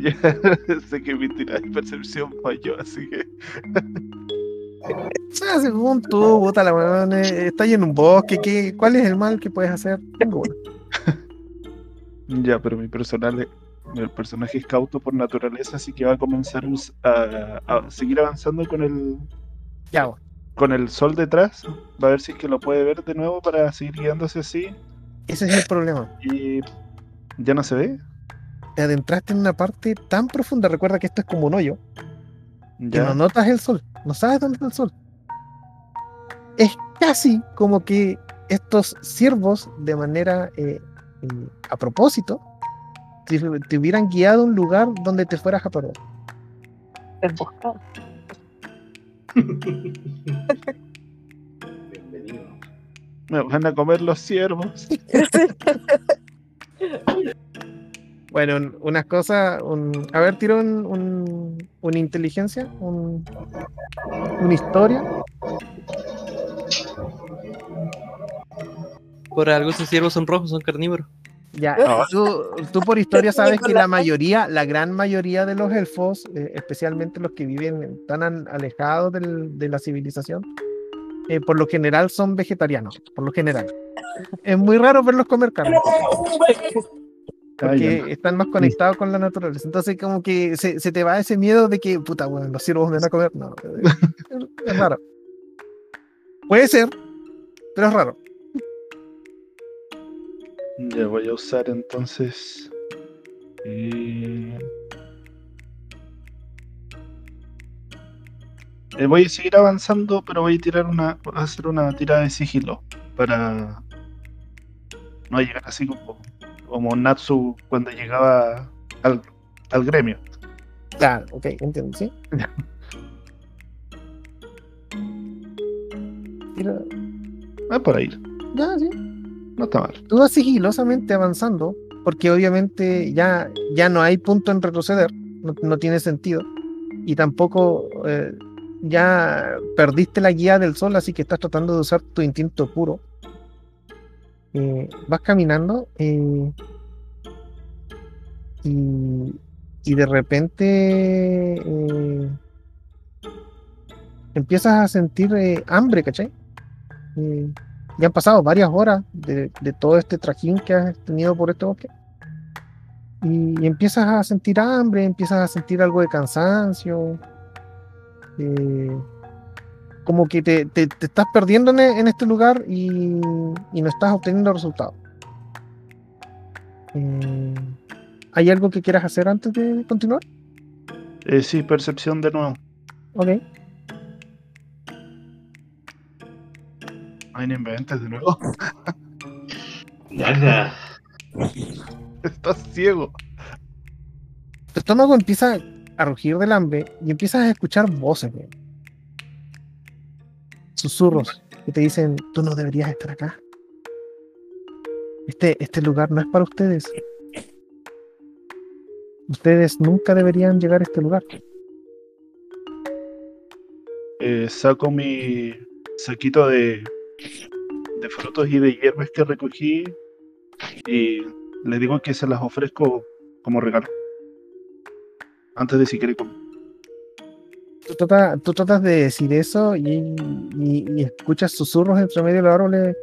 ya sé que mi tirada de percepción falló, así que. O sea, según tú, puta la weón, eh, está ahí en un bosque, ¿qué, ¿cuál es el mal que puedes hacer? Ninguno. Ya, pero mi personal, el personaje es cauto por naturaleza, así que va a comenzar a seguir avanzando con el Ya, con el sol detrás. Va a ver si es que lo puede ver de nuevo para seguir guiándose así. ese es el problema. Y ya no se ve. Te adentraste en una parte tan profunda, recuerda que esto es como un hoyo, que Ya. no notas el sol, no sabes dónde está el sol. Es casi como que estos ciervos, de manera eh, a propósito, te, te hubieran guiado a un lugar donde te fueras a perder. Emboscado. Bienvenido. Me van a comer los ciervos. Bueno, un- unas cosas. Un, a ver, tiro un, un- una inteligencia, un, una historia. Por algo esos ciervos son rojos, son carnívoros. Ya, Ah. tú, tú por historia sabes que la mayoría, la gran mayoría de los elfos, eh, especialmente los que viven tan an- alejados del- de la civilización, eh, por lo general son vegetarianos, por lo general. Es muy raro verlos comer carne, porque están más conectados con la naturaleza. Entonces, como que se, se te va ese miedo de que, puta, bueno, los ciervos me van a comer. No, es, es raro. Puede ser, pero es raro. Ya voy a usar entonces. eh, eh, voy a seguir avanzando, pero voy a tirar una. voy a hacer una tirada de sigilo. Para no llegar así como, como Natsu cuando llegaba al, al gremio. Claro, ok, entiendo, ¿sí? Tira- Ah, por ahí. Ya, sí. No está mal. tú vas sigilosamente avanzando, porque obviamente ya, ya no hay punto en retroceder, no, no tiene sentido, y tampoco eh, ya perdiste la guía del sol, así que estás tratando de usar tu instinto puro. Eh, vas caminando eh, y, y de repente empiezas a sentir hambre, ¿cachai? Ya han pasado varias horas de, de todo este trajín que has tenido por este bosque. Y, y empiezas a sentir hambre, empiezas a sentir algo de cansancio. eh, como que te, te- te estás perdiendo en, en este lugar y, y no estás obteniendo resultados. Eh, ¿Hay algo que quieras hacer antes de continuar? Eh, sí, percepción de nuevo. Ok. Ay, no inventes de nuevo. Nada. Estás ciego. Tu estómago empieza a rugir del hambre y empiezas a escuchar voces, güey. Susurros que te dicen, tú no deberías estar acá. Este, este lugar no es para ustedes. Ustedes nunca deberían llegar a este lugar. Eh, saco mi saquito de, de frutos y de hierbas que recogí y le digo que se las ofrezco como regalo. Antes de siquiera comer. Tú, trata- tú tratas de decir eso y, y- y escuchas susurros entre medio de los árboles.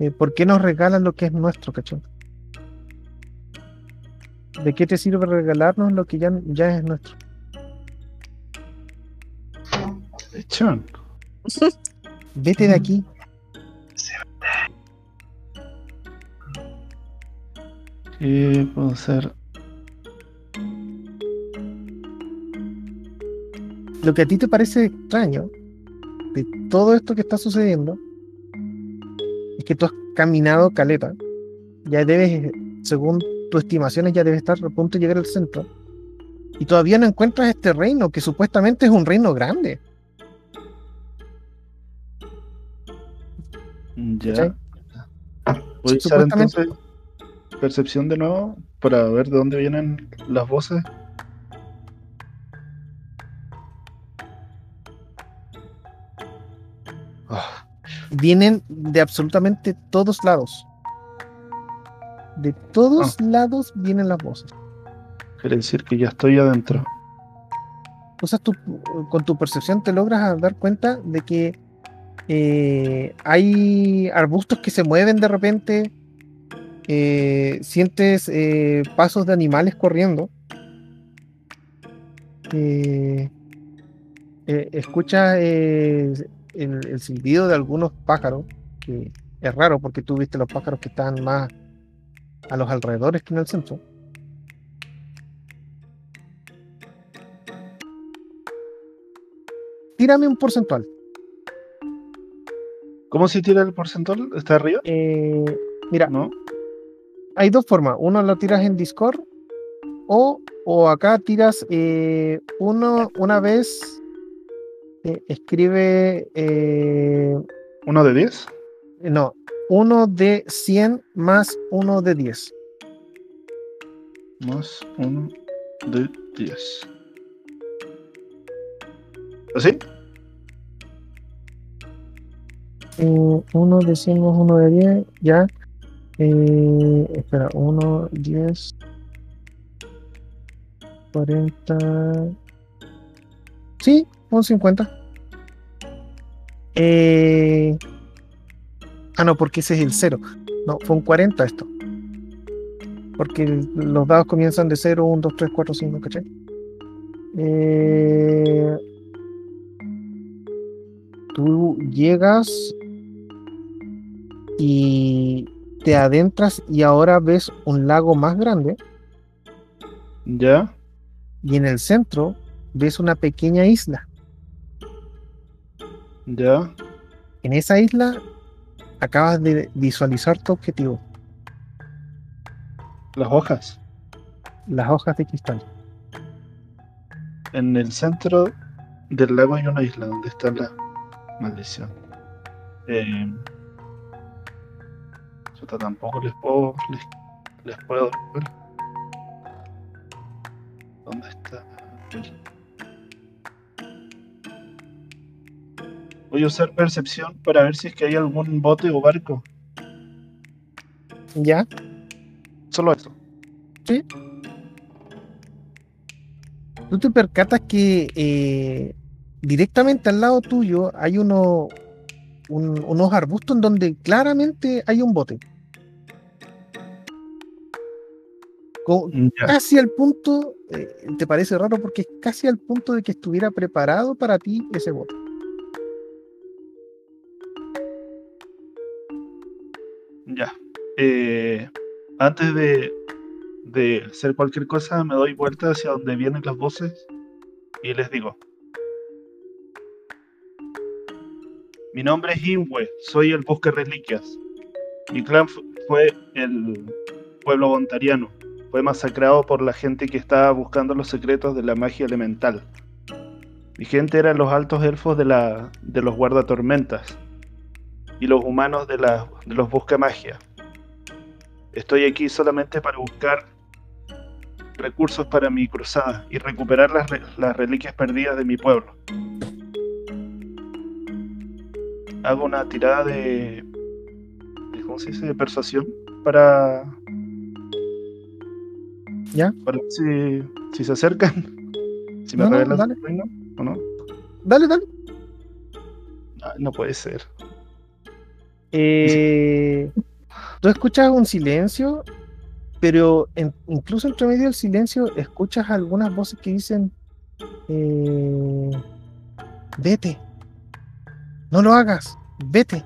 eh, ¿Por qué nos regalan lo que es nuestro, cachón? ¿De qué te sirve regalarnos lo que ya, ya es nuestro? Chan. Vete de aquí. ¿Qué puedo hacer? Lo que a ti te parece extraño de todo esto que está sucediendo es que tú has caminado caleta. Ya debes, según tus estimaciones, ya debes estar a punto de llegar al centro. Y todavía no encuentras este reino, que supuestamente es un reino grande. Ya. A usar Supuestamente- entonces percepción de nuevo para ver de dónde vienen las voces. Ah, Vienen de absolutamente todos lados. De todos lados vienen las voces. quiere decir que ya estoy adentro. Entonces tú con tu percepción te logras dar cuenta de que eh, hay arbustos que se mueven de repente, eh, sientes eh, pasos de animales corriendo, eh, escuchas el, el silbido de algunos pájaros, que es raro porque tú viste los pájaros que están más a los alrededores que en el centro. Tírame un porcentual. ¿Cómo se tira el porcentual? ¿Está arriba? Mira, ¿No? Hay dos formas. Uno lo tiras en Discord o, o acá tiras eh, uno una vez. eh, escribe. eh, ¿Uno de 10? no, uno de 100 más uno de 10. más 1 de 10. ¿Así? Uno decimos uno de 10, ya. Eh, espera, 1, 10, 40. Sí, un 50. Eh, ah, no, porque ese es el 0. No, fue un 40 esto. Porque los dados comienzan de 0, 1, 2, 3, 4, 5, ¿cachai? Eh, tú llegas y te adentras y ahora ves un lago más grande Ya. y en el centro ves una pequeña isla. Ya. En esa isla acabas de visualizar tu objetivo, Las hojas. las hojas de cristal. En el centro del lago hay una isla donde está la maldición. Eh, tampoco les puedo. Les, les puedo. ver. ¿Dónde está? Voy a usar percepción para ver si es que hay algún bote o barco. ¿Ya? Solo eso. Tú te percatas que eh, directamente al lado tuyo hay uno, un- unos arbustos en donde claramente hay un bote. Ya. casi al punto, eh, te parece raro porque es casi al punto de que estuviera preparado para ti ese bote. Ya. Eh, antes de, de hacer cualquier cosa, me doy vuelta hacia donde vienen las voces y les digo. Mi nombre es Imwe, soy el Busca Reliquias. Mi clan fu- fue el pueblo bontariano. Fue masacrado por la gente que estaba buscando los secretos de la magia elemental. Mi gente eran los altos elfos de, la, de los guardatormentas y los humanos de, la, de los busca magia. Estoy aquí solamente para buscar recursos para mi cruzada y recuperar las, las reliquias perdidas de mi pueblo. Hago una tirada de, de- ¿cómo se dice? de persuasión para ¿Ya? para ver si, si se acercan. Si me No, dale. su reino o no. Dale, dale. Ay, no puede ser. Eh, tú escuchas un silencio, pero en- incluso entre medio del silencio escuchas algunas voces que dicen, eh, vete, no lo hagas, vete.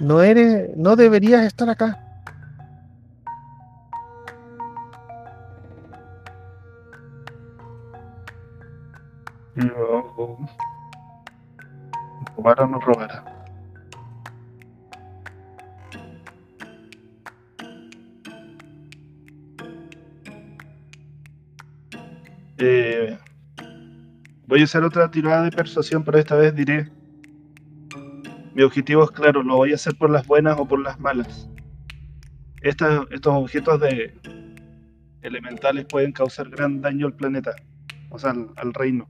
No eres, no deberías estar acá. ¿Robar o no robar? Eh, voy a hacer otra tirada de persuasión, pero esta vez diré. Mi objetivo es claro, lo voy a hacer por las buenas o por las malas. Estos objetos de elementales pueden causar gran daño al planeta, o sea, al reino.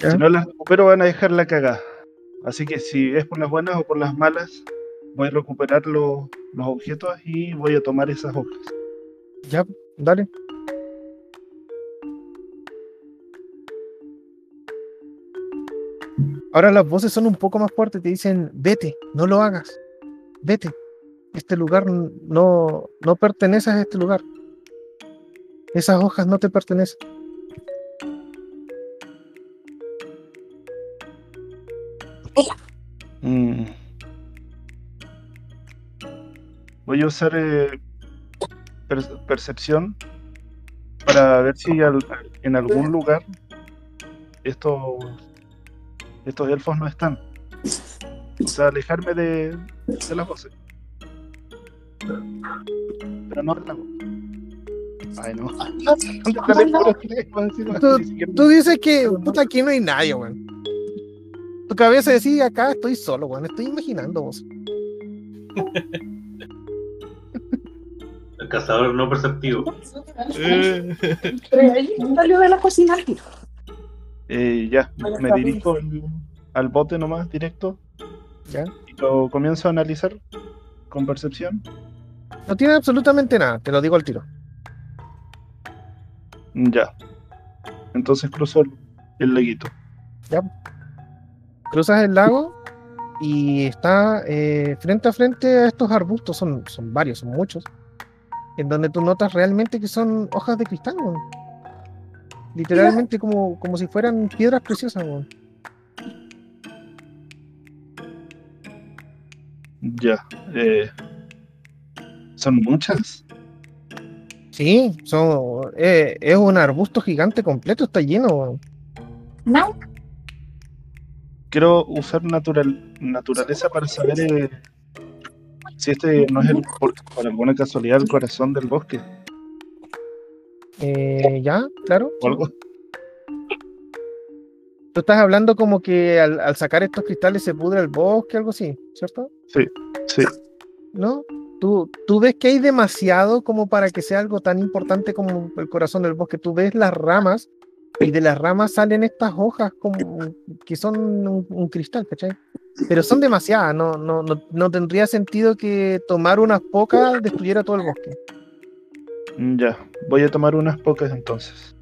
Ya. Si no las recupero van a dejar la cagada. Así que si es por las buenas o por las malas, voy a recuperar lo- los objetos y voy a tomar esas hojas. Ya, dale. Ahora las voces son un poco más fuertes, te dicen, vete, no lo hagas, vete. Este lugar no, no pertenece a este lugar. Esas hojas no te pertenecen. Mm. Voy a usar eh, per- percepción para ver si al- en algún lugar estos estos elfos no están. O sea, alejarme de, de las voces. Pero no del lago. Ay, no. Tú- Tú dices que, puta, aquí no hay nadie, weón. Tu cabeza decía, acá estoy solo, weón, estoy imaginando vos. cazador no perceptivo. Eh, Salió de la cocina al tiro. eh, ya, me dirijo al, al bote nomás directo ¿ya? y lo comienzo a analizar con percepción. No tiene absolutamente nada, te lo digo al tiro. Ya. Entonces cruzo el, el laguito. Cruzas el lago y está eh, frente a frente a estos arbustos, son, son varios, son muchos, en donde tú notas realmente que son hojas de cristal, literalmente como, como si fueran piedras preciosas. weón. Ya. eh, son muchas. Sí, son, eh, es un arbusto gigante completo, está lleno. weón. No, Quiero usar natural, naturaleza para saber eh, si este no es el, por, por alguna casualidad el corazón del bosque Eh, ¿Ya? Claro. o algo. Tú estás hablando como que al, al sacar estos cristales se pudre el bosque, algo así, ¿cierto? Sí. ¿No? Tú, tú ves que hay demasiado como para que sea algo tan importante como el corazón del bosque. Tú ves las ramas y de las ramas salen estas hojas como que son un, un cristal, ¿cachai? Pero son demasiadas, no, no, no, no tendría sentido que tomar unas pocas destruyera todo el bosque. Mm, Ya. Voy a tomar unas pocas entonces.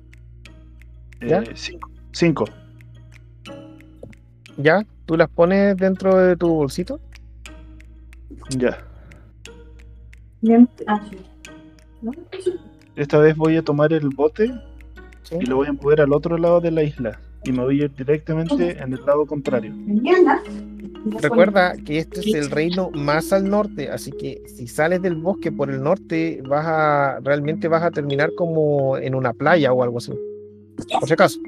¿Ya? Eh, cinco. Cinco. ¿Ya? Tú las pones dentro de tu bolsito. Ya. bien. Ah. Esta vez voy a tomar el bote ¿sí? y lo voy a mover al otro lado de la isla. Y me voy a ir directamente en el lado contrario. Recuerda que este es el reino más al norte, así que si sales del bosque por el norte, vas a realmente vas a terminar como en una playa o algo así. Por si acaso.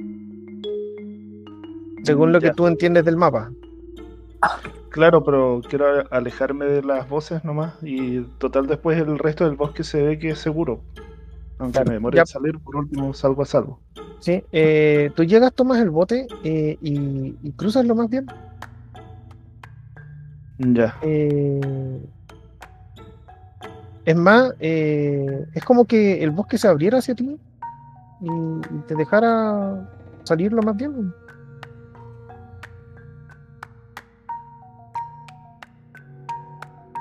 Según lo que tú entiendes del mapa. Claro, pero quiero alejarme de las voces nomás. Y total, después el resto del bosque se ve que es seguro. Aunque Claro, me demore ya. en salir, por último salgo a salvo. ¿sí? Eh, tú llegas, tomas el bote eh, y, y cruzas lo más bien. Ya. Eh, es más, eh, es como que el bosque se abriera hacia ti y, y te dejara salir lo más bien.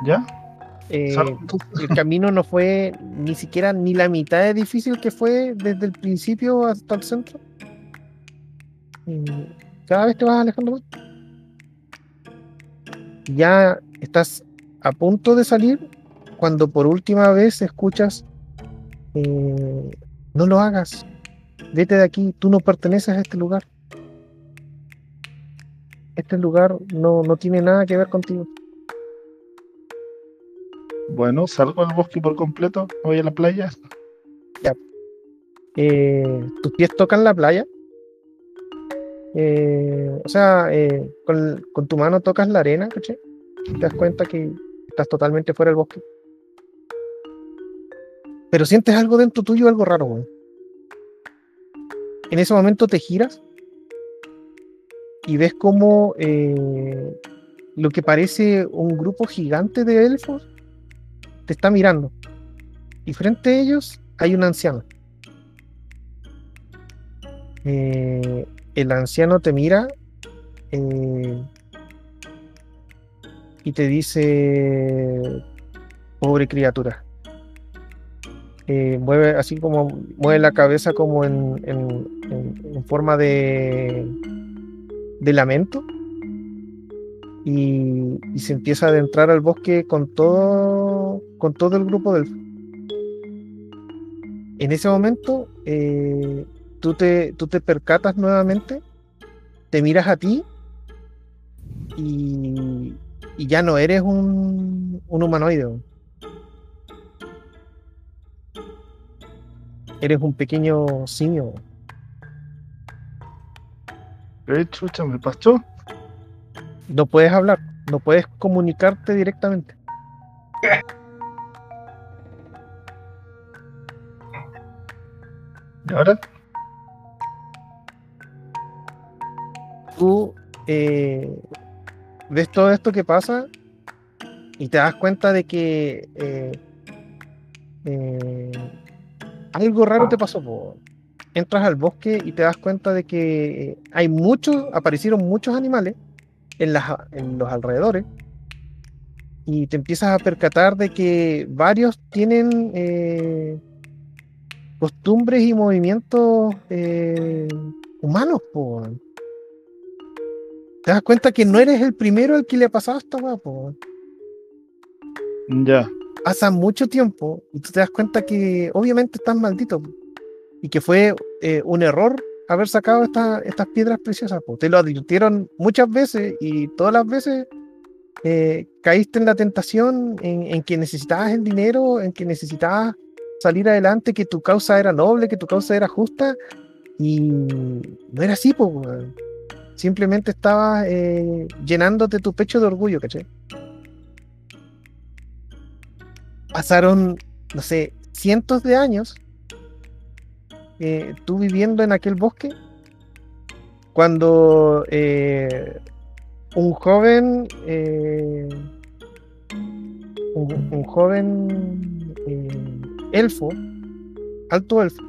¿Ya? Eh, el camino no fue ni siquiera ni la mitad de difícil que fue desde el principio hasta el centro. Cada vez te vas alejando más. Ya estás a punto de salir cuando por última vez escuchas, eh, no lo hagas, vete de aquí, tú no perteneces a este lugar. Este lugar no, no tiene nada que ver contigo. Bueno, salgo del bosque por completo, voy a la playa. eh, tus pies tocan la playa. Eh, o sea, eh, con, tu mano tocas la arena, ¿cachai? Te das cuenta que estás totalmente fuera del bosque. Pero sientes algo dentro tuyo, algo raro, weón. En ese momento te giras y ves como lo que parece un grupo gigante de elfos está mirando. Y frente a ellos hay un anciano. Eh, el anciano te mira eh, y te dice, pobre criatura. Eh, mueve así como mueve la cabeza como en- en forma de, de lamento y, y se empieza a adentrar al bosque con todo con todo el grupo del en ese momento eh, tú te, tú te percatas nuevamente, te miras a ti y, y ya no eres un, un humanoide. Eres un pequeño simio. ¿Qué chucha me pasó? No puedes hablar, no puedes comunicarte directamente. ¿Y ahora? Tú eh, ves todo esto que pasa y te das cuenta de que eh, eh, algo raro te pasó. po. Entras al bosque y te das cuenta de que hay muchos, aparecieron muchos animales en, las, en los alrededores y te empiezas a percatar de que varios tienen costumbres y movimientos eh, humanos. po. Te das cuenta que no eres el primero al que le ha pasado esta weá, po Ya. pasa mucho tiempo y tú te das cuenta que obviamente estás maldito po, y que fue eh, un error haber sacado esta- estas piedras preciosas. po. Te lo advirtieron muchas veces y todas las veces eh, caíste en la tentación en, en que necesitabas el dinero, en que necesitabas salir adelante, que tu causa era noble, que tu causa era justa y no era así, weón. simplemente estabas eh, llenándote tu pecho de orgullo, ¿cachai? pasaron, no sé, cientos de años eh, tú viviendo en aquel bosque cuando eh, un joven un, joven elfo alto elfo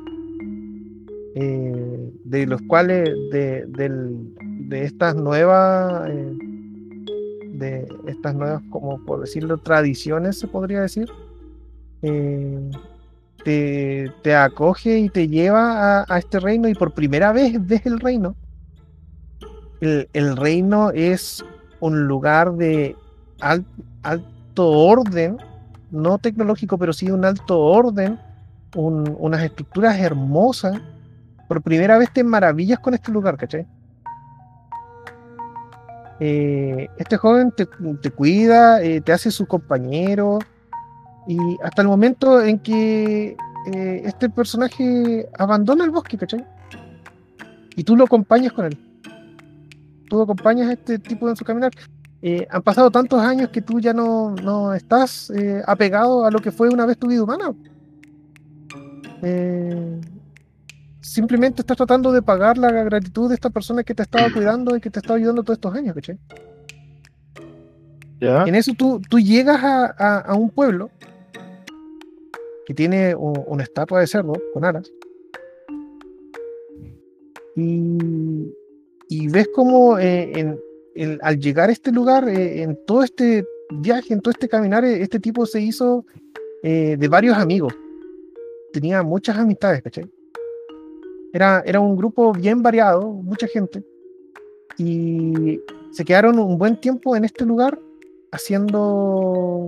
eh, de los cuales de, de estas nuevas eh, de estas nuevas como por decirlo tradiciones se podría decir eh, te, te acoge y te lleva a, a este reino y por primera vez ves el reino. El, el reino es un lugar de al- alto orden, no tecnológico, pero sí un alto orden, un- unas estructuras hermosas. Por primera vez te maravillas con este lugar, ¿cachai? Eh, este joven te, te cuida, eh, te hace su compañero, y hasta el momento en que eh, este personaje abandona el bosque, ¿cachai? Y tú lo acompañas con él. Tú acompañas a este tipo en su caminar. Eh, han pasado tantos años que tú ya no, no estás eh, apegado a lo que fue una vez tu vida humana. Eh, simplemente estás tratando de pagar la gratitud de esta persona que te estaba cuidando y que te estaba ayudando todos estos años, ¿cachai? En eso tú, tú llegas a, a- a un pueblo que tiene una estatua de cerdo con alas y, y ves como en- al llegar a este lugar, eh, en todo este viaje, en todo este caminar, eh, este tipo se hizo eh, de varios amigos. Tenía muchas amistades, ¿cachai? Era, era un grupo bien variado, mucha gente. Y se quedaron un buen tiempo en este lugar haciendo,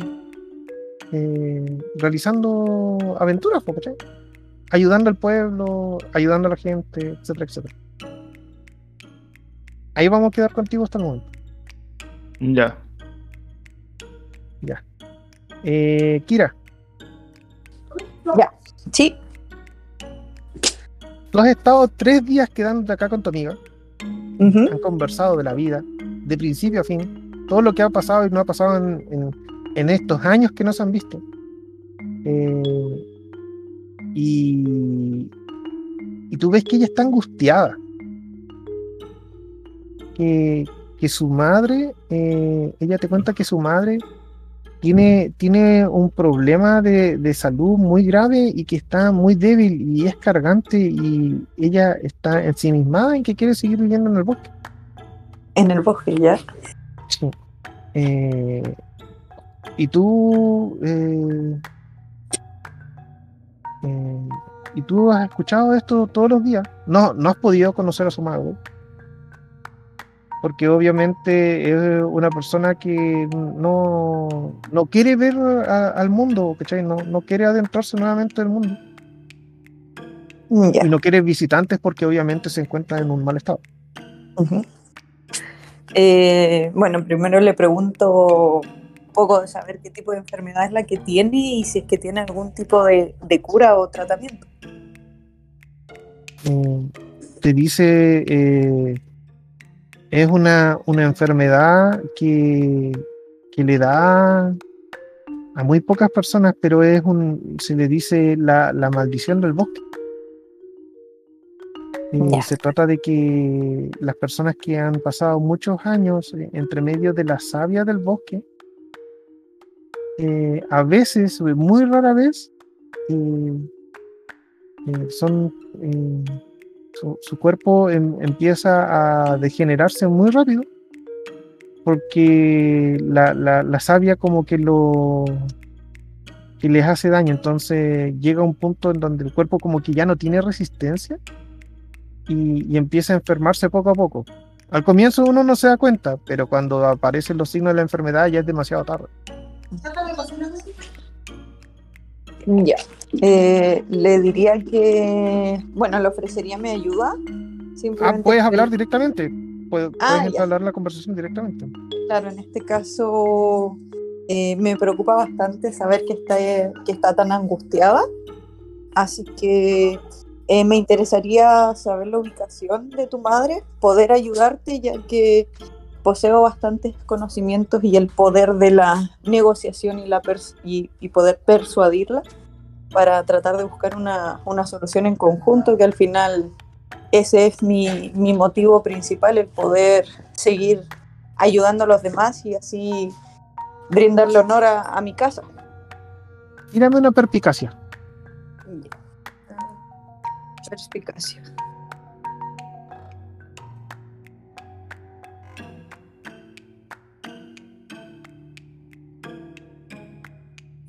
realizando aventuras, ¿cachai? Ayudando al pueblo, ayudando a la gente, etcétera, etcétera. Ahí vamos a quedar contigo hasta el momento. Ya. Eh, Kira, Sí, tú has estado tres días quedándote acá con tu amiga, han conversado de la vida, de principio a fin, todo lo que ha pasado y no ha pasado en, en- en estos años que no se han visto. Eh, y, y tú ves que ella está angustiada. Que, que su madre, eh, ella te cuenta que su madre tiene, tiene un problema de, de salud muy grave y que está muy débil y es cargante y ella está ensimismada en que quiere seguir viviendo en el bosque. en el bosque ya. Sí. Eh, y tú. eh, eh, y tú has escuchado esto todos los días. No, no has podido conocer a su madre. Porque obviamente es una persona que no, no quiere ver a- al mundo, ¿cachai? No, no quiere adentrarse nuevamente en el mundo. Y no quiere visitantes porque obviamente se encuentra en un mal estado. Eh, bueno, primero le pregunto un poco de saber qué tipo de enfermedad es la que tiene y si es que tiene algún tipo de, de cura o tratamiento. Mm, te dice eh, es una, una enfermedad que, que le da a muy pocas personas, pero es un, se le dice la, la maldición del bosque. Y se trata de que las personas que han pasado muchos años entre medio de la savia del bosque, eh, a veces, muy rara vez, eh, eh, son su, cuerpo em- empieza a degenerarse muy rápido porque la, la, la savia como que lo que les hace daño. Entonces llega un punto en donde el cuerpo como que ya no tiene resistencia y, y empieza a enfermarse poco a poco. Al comienzo uno no se da cuenta pero cuando aparecen los signos de la enfermedad ya es demasiado tarde Ya. Eh, le diría que, bueno, le ofrecería mi ayuda. ah puedes hablar directamente puedes, Ah, puedes hablar la conversación directamente Claro, en este caso eh, me preocupa bastante saber que está, que está tan angustiada. Así que eh, me interesaría saber la ubicación de tu madre, poder ayudarte, ya que poseo bastantes conocimientos y el poder de la negociación y, la pers- y, y poder persuadirla para tratar de buscar una, una solución en conjunto, que al final ese es mi, mi motivo principal, el poder seguir ayudando a los demás y así brindarle honor a, a mi casa. tírame una perpicacia Perspicacia.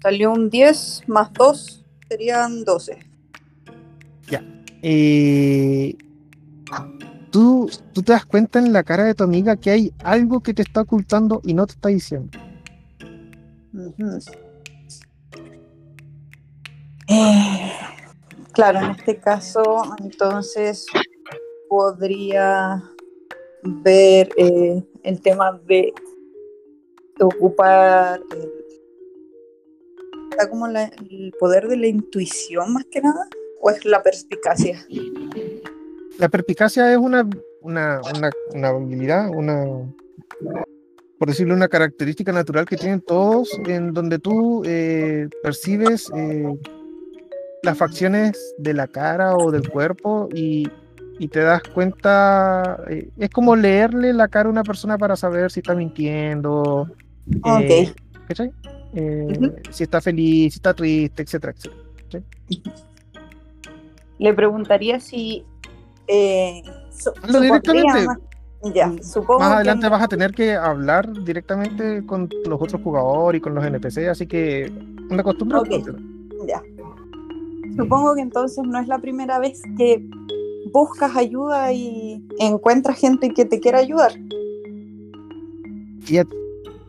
Salió un 10 más 2, serían 12. eh, tú, tú te das cuenta en la cara de tu amiga que hay algo que te está ocultando y no te está diciendo. Eh, claro, en este caso, entonces podría ver eh, el tema de ocupar el, está como la- el poder de la intuición más que nada, o es la perspicacia. La perspicacia es una, una, una, una habilidad, una, por decirlo, una característica natural que tienen todos, en donde tú eh, percibes eh, las facciones de la cara o del cuerpo y, y te das cuenta, eh, es como leerle la cara a una persona para saber si está mintiendo, eh, ¿cachai? Eh, si está feliz, si está triste, etcétera, etcétera. Le preguntaría si eh, directamente. más- Ya, supongo Más adelante vas a tener que hablar directamente con los otros jugadores y con los NPC, así que una costumbre. Ok. Ya. Supongo que entonces no es la primera vez que buscas ayuda y encuentras gente que te quiera ayudar. Ella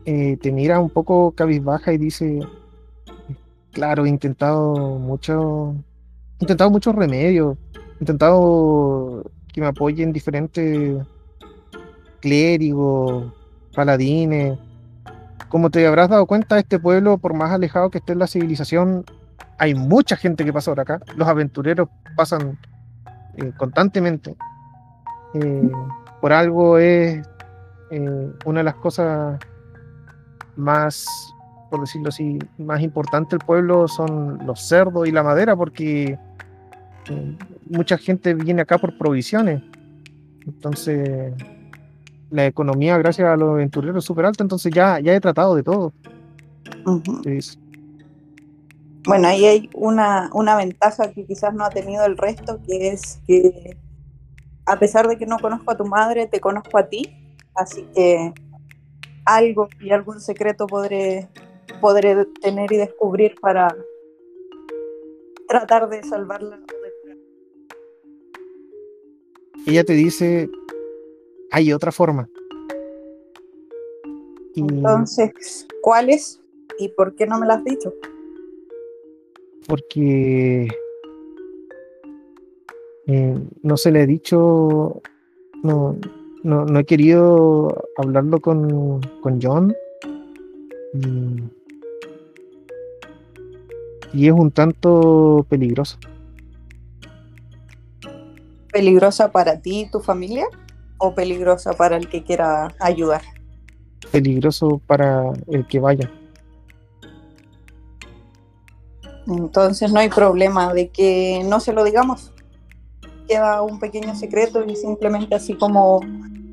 eh, te mira un poco cabizbaja y dice, claro, he intentado mucho, intentado muchos remedios, he intentado que me apoyen diferentes clérigos, paladines. Como te habrás dado cuenta, este pueblo, por más alejado que esté en la civilización, hay mucha gente que pasa por acá. Los aventureros pasan eh, constantemente. Eh, por algo es una de las cosas más, por decirlo así, más importantes del pueblo son los cerdos y la madera, porque eh, mucha gente viene acá por provisiones. Entonces, la economía, gracias a los aventureros, es súper alta. Entonces, ya, ya he tratado de todo. Dice. Bueno, ahí hay una, una ventaja que quizás no ha tenido el resto, que es que a pesar de que no conozco a tu madre, te conozco a ti, así que algo y algún secreto podré, podré tener y descubrir para tratar de salvarla. Ella te dice, hay otra forma. Y Entonces, ¿cuáles y por qué no me las has dicho? porque eh, no se le he dicho, no, no, no he querido hablarlo con, con John. Y, y es un tanto peligroso. ¿Peligrosa para ti y tu familia o peligrosa para el que quiera ayudar? Peligroso para el que vaya. Entonces no hay problema de que no se lo digamos. Queda un pequeño secreto y simplemente así como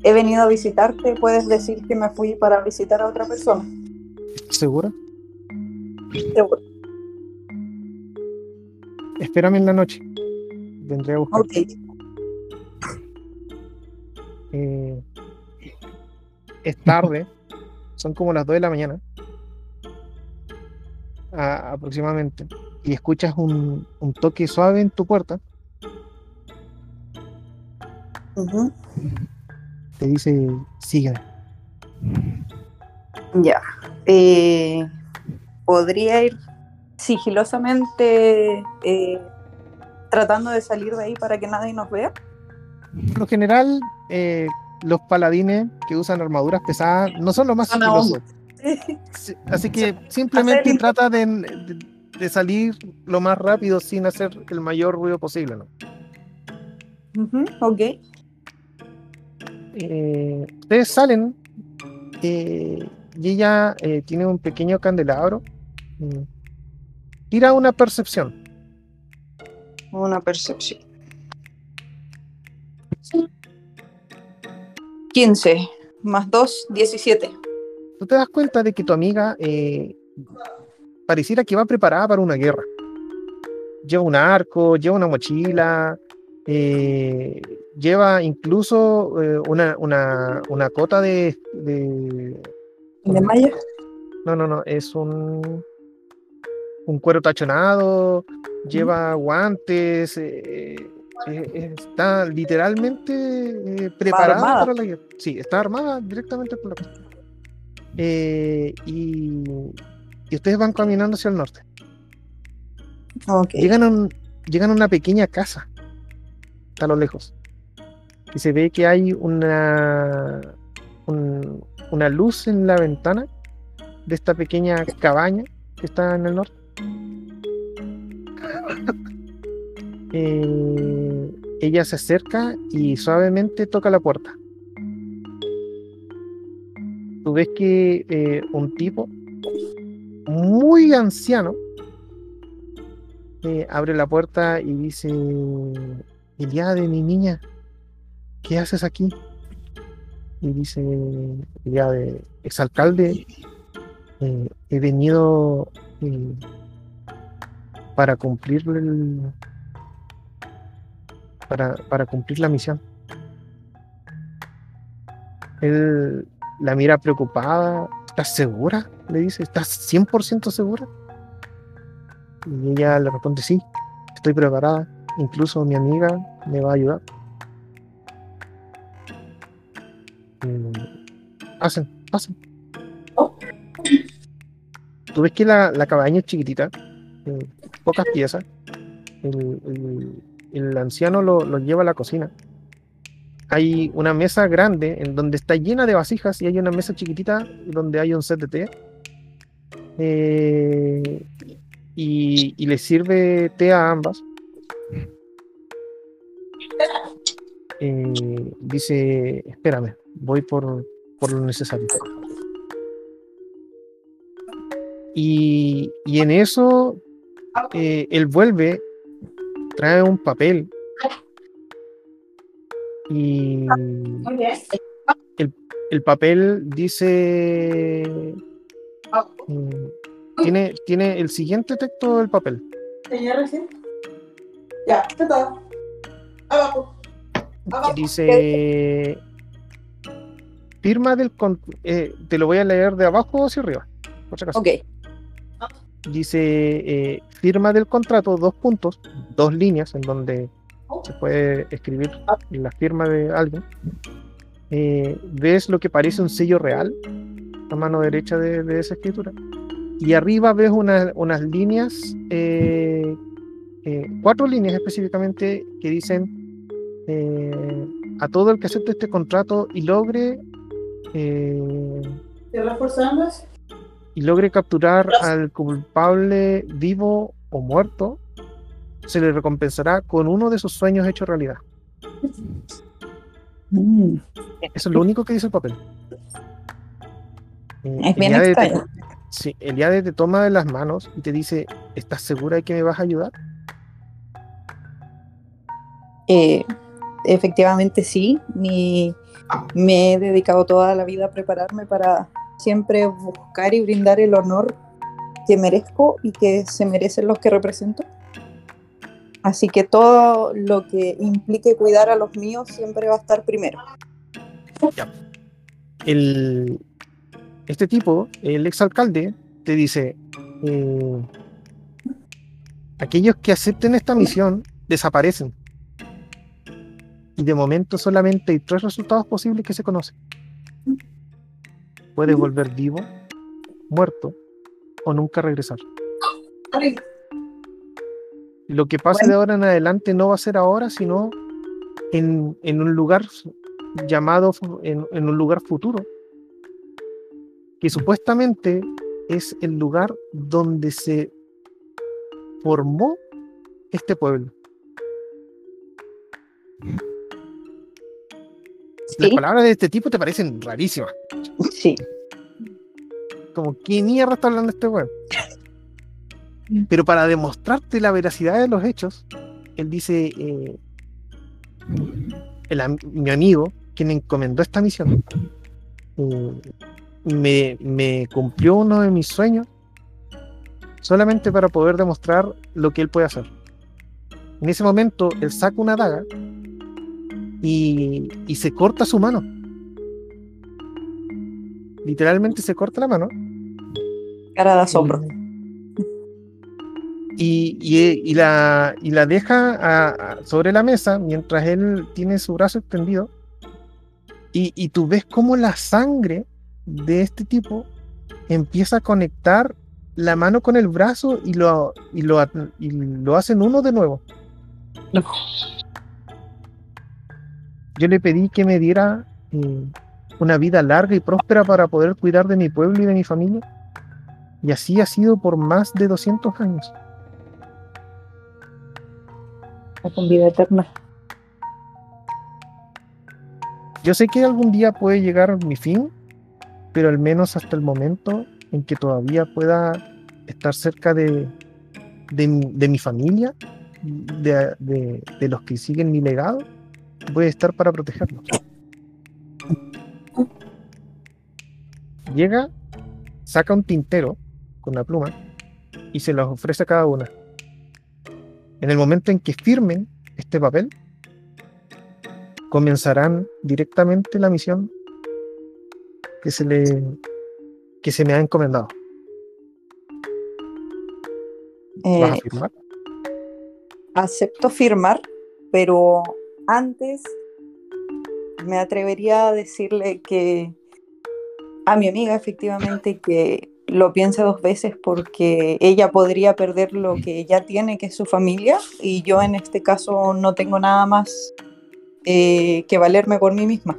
he venido a visitarte, puedes decir que me fui para visitar a otra persona. ¿Estás segura? Seguro. espérame en la noche. Vendré a buscar. Ok. Eh, es tarde, son como las 2 de la mañana a- aproximadamente, y escuchas un, un toque suave en tu puerta, Ujú. Te dice, sígueme. Ya. Eh, ¿Podría ir sigilosamente eh, tratando de salir de ahí para que nadie nos vea? Por lo general, eh, los paladines que usan armaduras pesadas no son los más sigilosos. Sí, Así que simplemente Hacer- trata de, de- de salir lo más rápido sin hacer el mayor ruido posible. ¿no? Ujú, Ok. Eh, ustedes salen eh, y ella eh, tiene un pequeño candelabro. mm, Tira una percepción. Una percepción. 15 más 2, 17. Tú te das cuenta de que tu amiga eh, pareciera que va preparada para una guerra. Lleva un arco, lleva una mochila, eh, lleva incluso eh, una, una, una cota de, de- ¿De Maya? No, no, no, es un, un cuero tachonado, lleva guantes, eh, eh, está literalmente preparada armada. para la guerra. Sí, está armada directamente por la y, y ustedes van caminando hacia el norte. Llegan a, un- llegan a una pequeña casa, a lo lejos. Y se ve que hay una, un- una luz en la ventana de esta pequeña cabaña que está en el norte. Eh, ella se acerca y suavemente toca la puerta. Tú ves que eh, un tipo muy anciano eh, abre la puerta y dice, Eliade, mi niña, ¿qué haces aquí? Y dice, Eliade, exalcalde, eh, he venido eh, para cumplir el, para, para cumplir la misión. Él la mira preocupada. ¿Estás segura? Le dice, ¿estás 100% segura? Y ella le responde, sí, estoy preparada. Incluso mi amiga me va a ayudar. Hacen, pasen. Tú ves que la, la cabaña es chiquitita, pocas piezas. El, el- el anciano lo, lo lleva a la cocina. Hay una mesa grande en donde está llena de vasijas y hay una mesa chiquitita donde hay un set de té. Eh, y, y le sirve té a ambas. Eh, dice, espérame, voy por, por lo necesario. Y, y en eso eh, él vuelve, trae un papel y bien. el papel dice mm, tiene, tiene el siguiente texto del papel. Recién. Ya, está. Abajo. que dice firma del con- eh, te lo voy a leer de abajo hacia arriba por si acaso. Ok. dice eh, firma del contrato dos puntos dos líneas en donde se puede escribir la firma de alguien Eh, ves lo que parece un sello real a mano derecha de, de esa escritura y arriba ves una- unas líneas eh, eh, cuatro líneas específicamente que dicen eh, a todo el que acepte este contrato y logre eh, y logre capturar al culpable vivo o muerto, se le recompensará con uno de sus sueños hecho realidad. Mm, Eso es lo único que dice el papel. Es bien Eliade te- sí, Eliade te toma de las manos y te dice, ¿estás segura de que me vas a ayudar? Eh, efectivamente sí. Mi- me he dedicado toda la vida a prepararme para siempre buscar y brindar el honor que merezco y que se merecen los que represento. Así que todo lo que implique cuidar a los míos siempre va a estar primero. El, este tipo, el exalcalde, te dice, eh, aquellos que acepten esta misión desaparecen. Y de momento solamente hay tres resultados posibles que se conocen. Puedes volver vivo, muerto o nunca regresar. Lo que pase de ahora en adelante no va a ser ahora, sino en, en un lugar llamado, en un lugar futuro, que supuestamente es el lugar donde se formó este pueblo. Las palabras de este tipo te parecen rarísimas. sí. Como, ¿qué mierda está hablando este weón? Pero para demostrarte la veracidad de los hechos, él dice, eh, el mi amigo, quien encomendó esta misión, eh, me, me cumplió uno de mis sueños solamente para poder demostrar lo que él puede hacer. En ese momento, él saca una daga y, y se corta su mano. Literalmente se corta la mano Cara de asombro. y, y- y la, y la deja a- a- sobre la mesa mientras él tiene su brazo extendido. Y, y tú ves cómo la sangre de este tipo empieza a conectar la mano con el brazo y lo, y lo, at- y lo hacen uno de nuevo. No. Yo le pedí que me diera eh, una vida larga y próspera para poder cuidar de mi pueblo y de mi familia. Y así ha sido por más de 200 años. Con vida eterna. Yo sé que algún día puede llegar mi fin, pero al menos hasta el momento en que todavía pueda estar cerca de, de, mi- de mi familia, de- de los que siguen mi legado, voy a estar para protegerlos. Llega, saca un tintero con la pluma y se los ofrece a cada una. En el momento en que firmen este papel, comenzarán directamente la misión que se le que se me ha encomendado. ¿Vas a Eh, firmar? acepto firmar, pero antes me atrevería a decirle que a mi amiga efectivamente que lo piense dos veces porque ella podría perder lo que ya tiene, que es su familia, y yo en este caso no tengo nada más eh, que valerme por mí misma.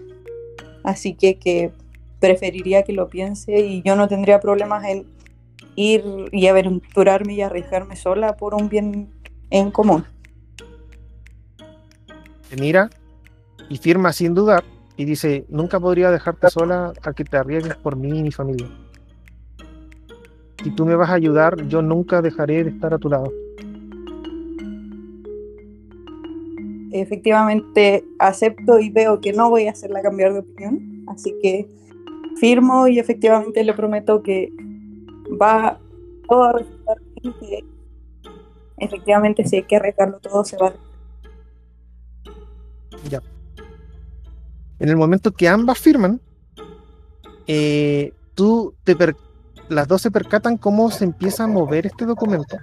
Así que, que preferiría que lo piense y yo no tendría problemas en ir y aventurarme y arriesgarme sola por un bien en común. Te mira y firma sin dudar y dice, nunca podría dejarte sola a que te arriesgues por mí y mi familia. Si tú me vas a ayudar, yo nunca dejaré de estar a tu lado. Efectivamente acepto y veo que no voy a hacerla cambiar de opinión, así que firmo y efectivamente le prometo que va todo a resultar efectivamente si hay que arriesgarlo todo se va. En el momento que ambas firman, eh, tú te las dos se percatan cómo se empieza a mover este documento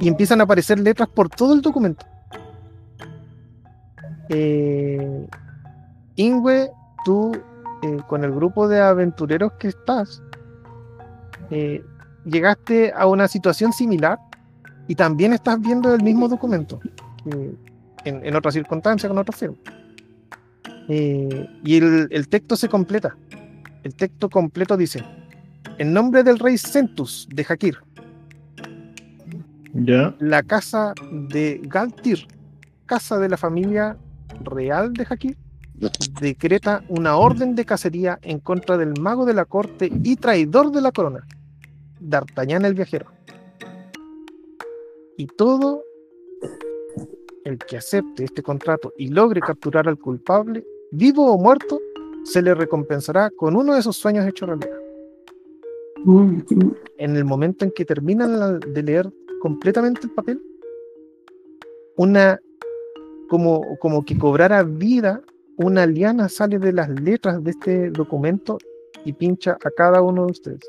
y empiezan a aparecer letras por todo el documento. Eh, Ingwe, tú eh, con el grupo de aventureros que estás, eh, llegaste a una situación similar y también estás viendo el mismo documento en, en otra circunstancia con otra firma. Eh, y el, el texto se completa. El texto completo dice: En nombre del rey Centus de Jakir, ¿Ya? la casa de Galtir, casa de la familia real de Jakir, decreta una orden de cacería en contra del mago de la corte y traidor de la corona, D'Artagnan el viajero. Y todo el que acepte este contrato y logre capturar al culpable, vivo o muerto, se le recompensará con uno de esos sueños hechos realidad. En el momento en que terminan de leer completamente el papel, una, como, como que cobrara vida, una liana sale de las letras de este documento y pincha a cada uno de ustedes.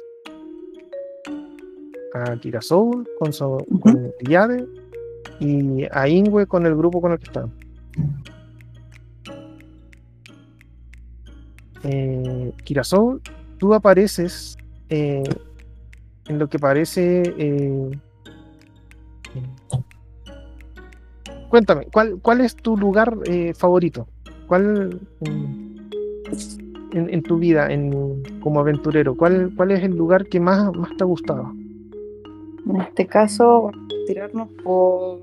A Kirasoul con, su, con Yade y a Ingwe con el grupo con el que están. Eh, Kirasoul, tú apareces eh, en lo que parece. eh, cuéntame, ¿cuál, ¿cuál es tu lugar eh, favorito? ¿Cuál mm, en, en tu vida en, como aventurero? ¿Cuál, ¿Cuál es el lugar que más, más te ha gustado? En este caso, vamos a tirarnos por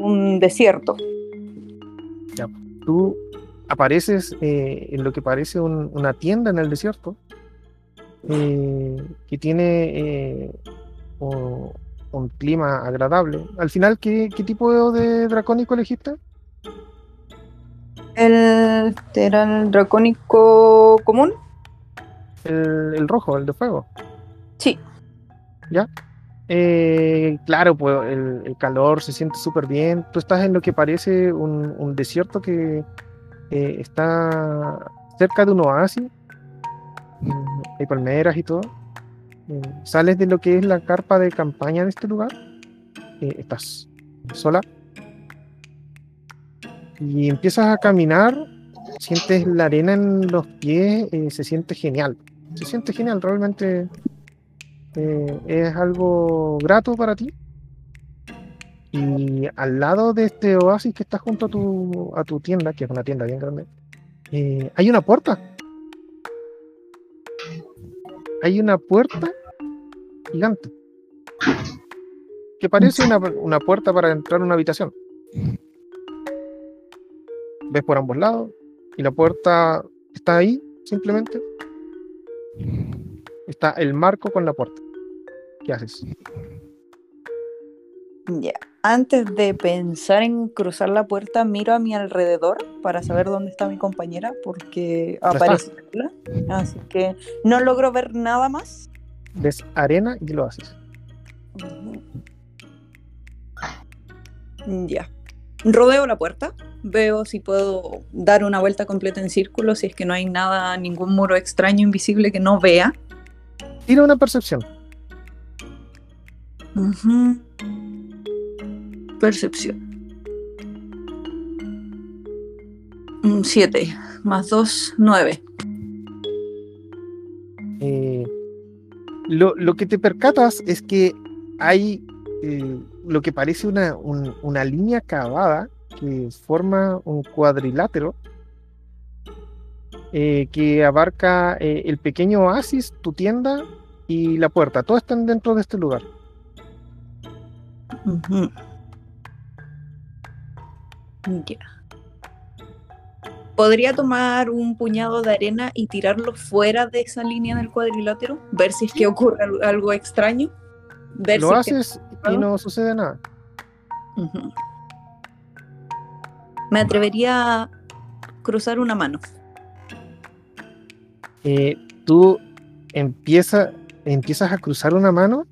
un desierto. Tú apareces eh, en lo que parece un- una tienda en el desierto eh, que tiene eh, o- un clima agradable. Al final, ¿qué, qué tipo de dracónico elegiste? El, era el dracónico común. El, el rojo, el de fuego. Sí. Eh, claro, pues el, calor se siente súper bien. Tú estás en lo que parece un, desierto que eh, está cerca de un oasis. Mm, Hay palmeras y todo. Eh, sales de lo que es la carpa de campaña de este lugar. eh, estás sola. Y empiezas a caminar. Sientes la arena en los pies. se siente genial. Se siente genial, realmente eh, es algo grato para ti. Y al lado de este oasis que está junto a tu, a tu tienda, que es una tienda bien grande, eh, hay una puerta. Hay una puerta gigante. Que parece una, una puerta para entrar a una habitación. Ves por ambos lados y la puerta está ahí, simplemente. Está el marco con la puerta. ¿Qué haces? Ya. Antes de pensar en cruzar la puerta, miro a mi alrededor para saber dónde está mi compañera, porque aparece. Así que no logro ver nada más. Ves arena y lo haces. Ya. Rodeo la puerta, veo si puedo dar una vuelta completa en círculo, si es que no hay nada, ningún muro extraño, invisible que no vea. Tira una percepción. Ujú. Percepción. Un 7 más 2, 9. Eh, lo, lo que te percatas es que hay eh, lo que parece una, un- una línea cavada que forma un cuadrilátero eh, que abarca eh, el pequeño oasis, tu tienda y la puerta. Todos están dentro de este lugar. Ya. ¿Podría tomar un puñado de arena y tirarlo fuera de esa línea del cuadrilátero? Ver si es que ocurre al- algo extraño. Ver Lo si es que- haces y no sucede nada. Me atrevería a cruzar una mano. Eh, tú empieza, empiezas a cruzar una mano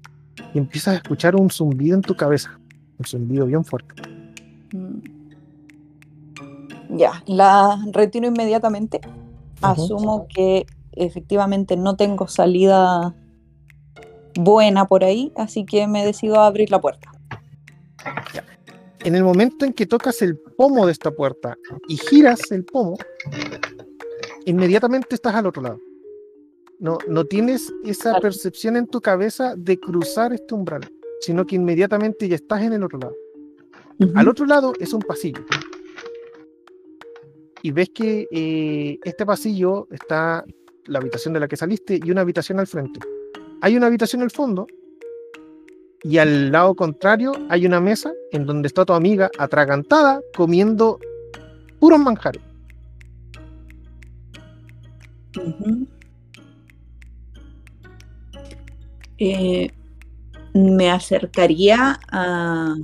y empiezas a escuchar un zumbido en tu cabeza. Un zumbido bien fuerte. Mm. Ya, la retiro inmediatamente. Asumo que efectivamente no tengo salida buena por ahí, así que me decido a abrir la puerta. En el momento en que tocas el pomo de esta puerta y giras el pomo, inmediatamente estás al otro lado. No, no tienes esa percepción en tu cabeza de cruzar este umbral, sino que inmediatamente ya estás en el otro lado. Al otro lado es un pasillo. Y ves que eh, este pasillo está la habitación de la que saliste y una habitación al frente. Hay una habitación al fondo y al lado contrario hay una mesa en donde está tu amiga atragantada comiendo puros manjares. Eh, me acercaría a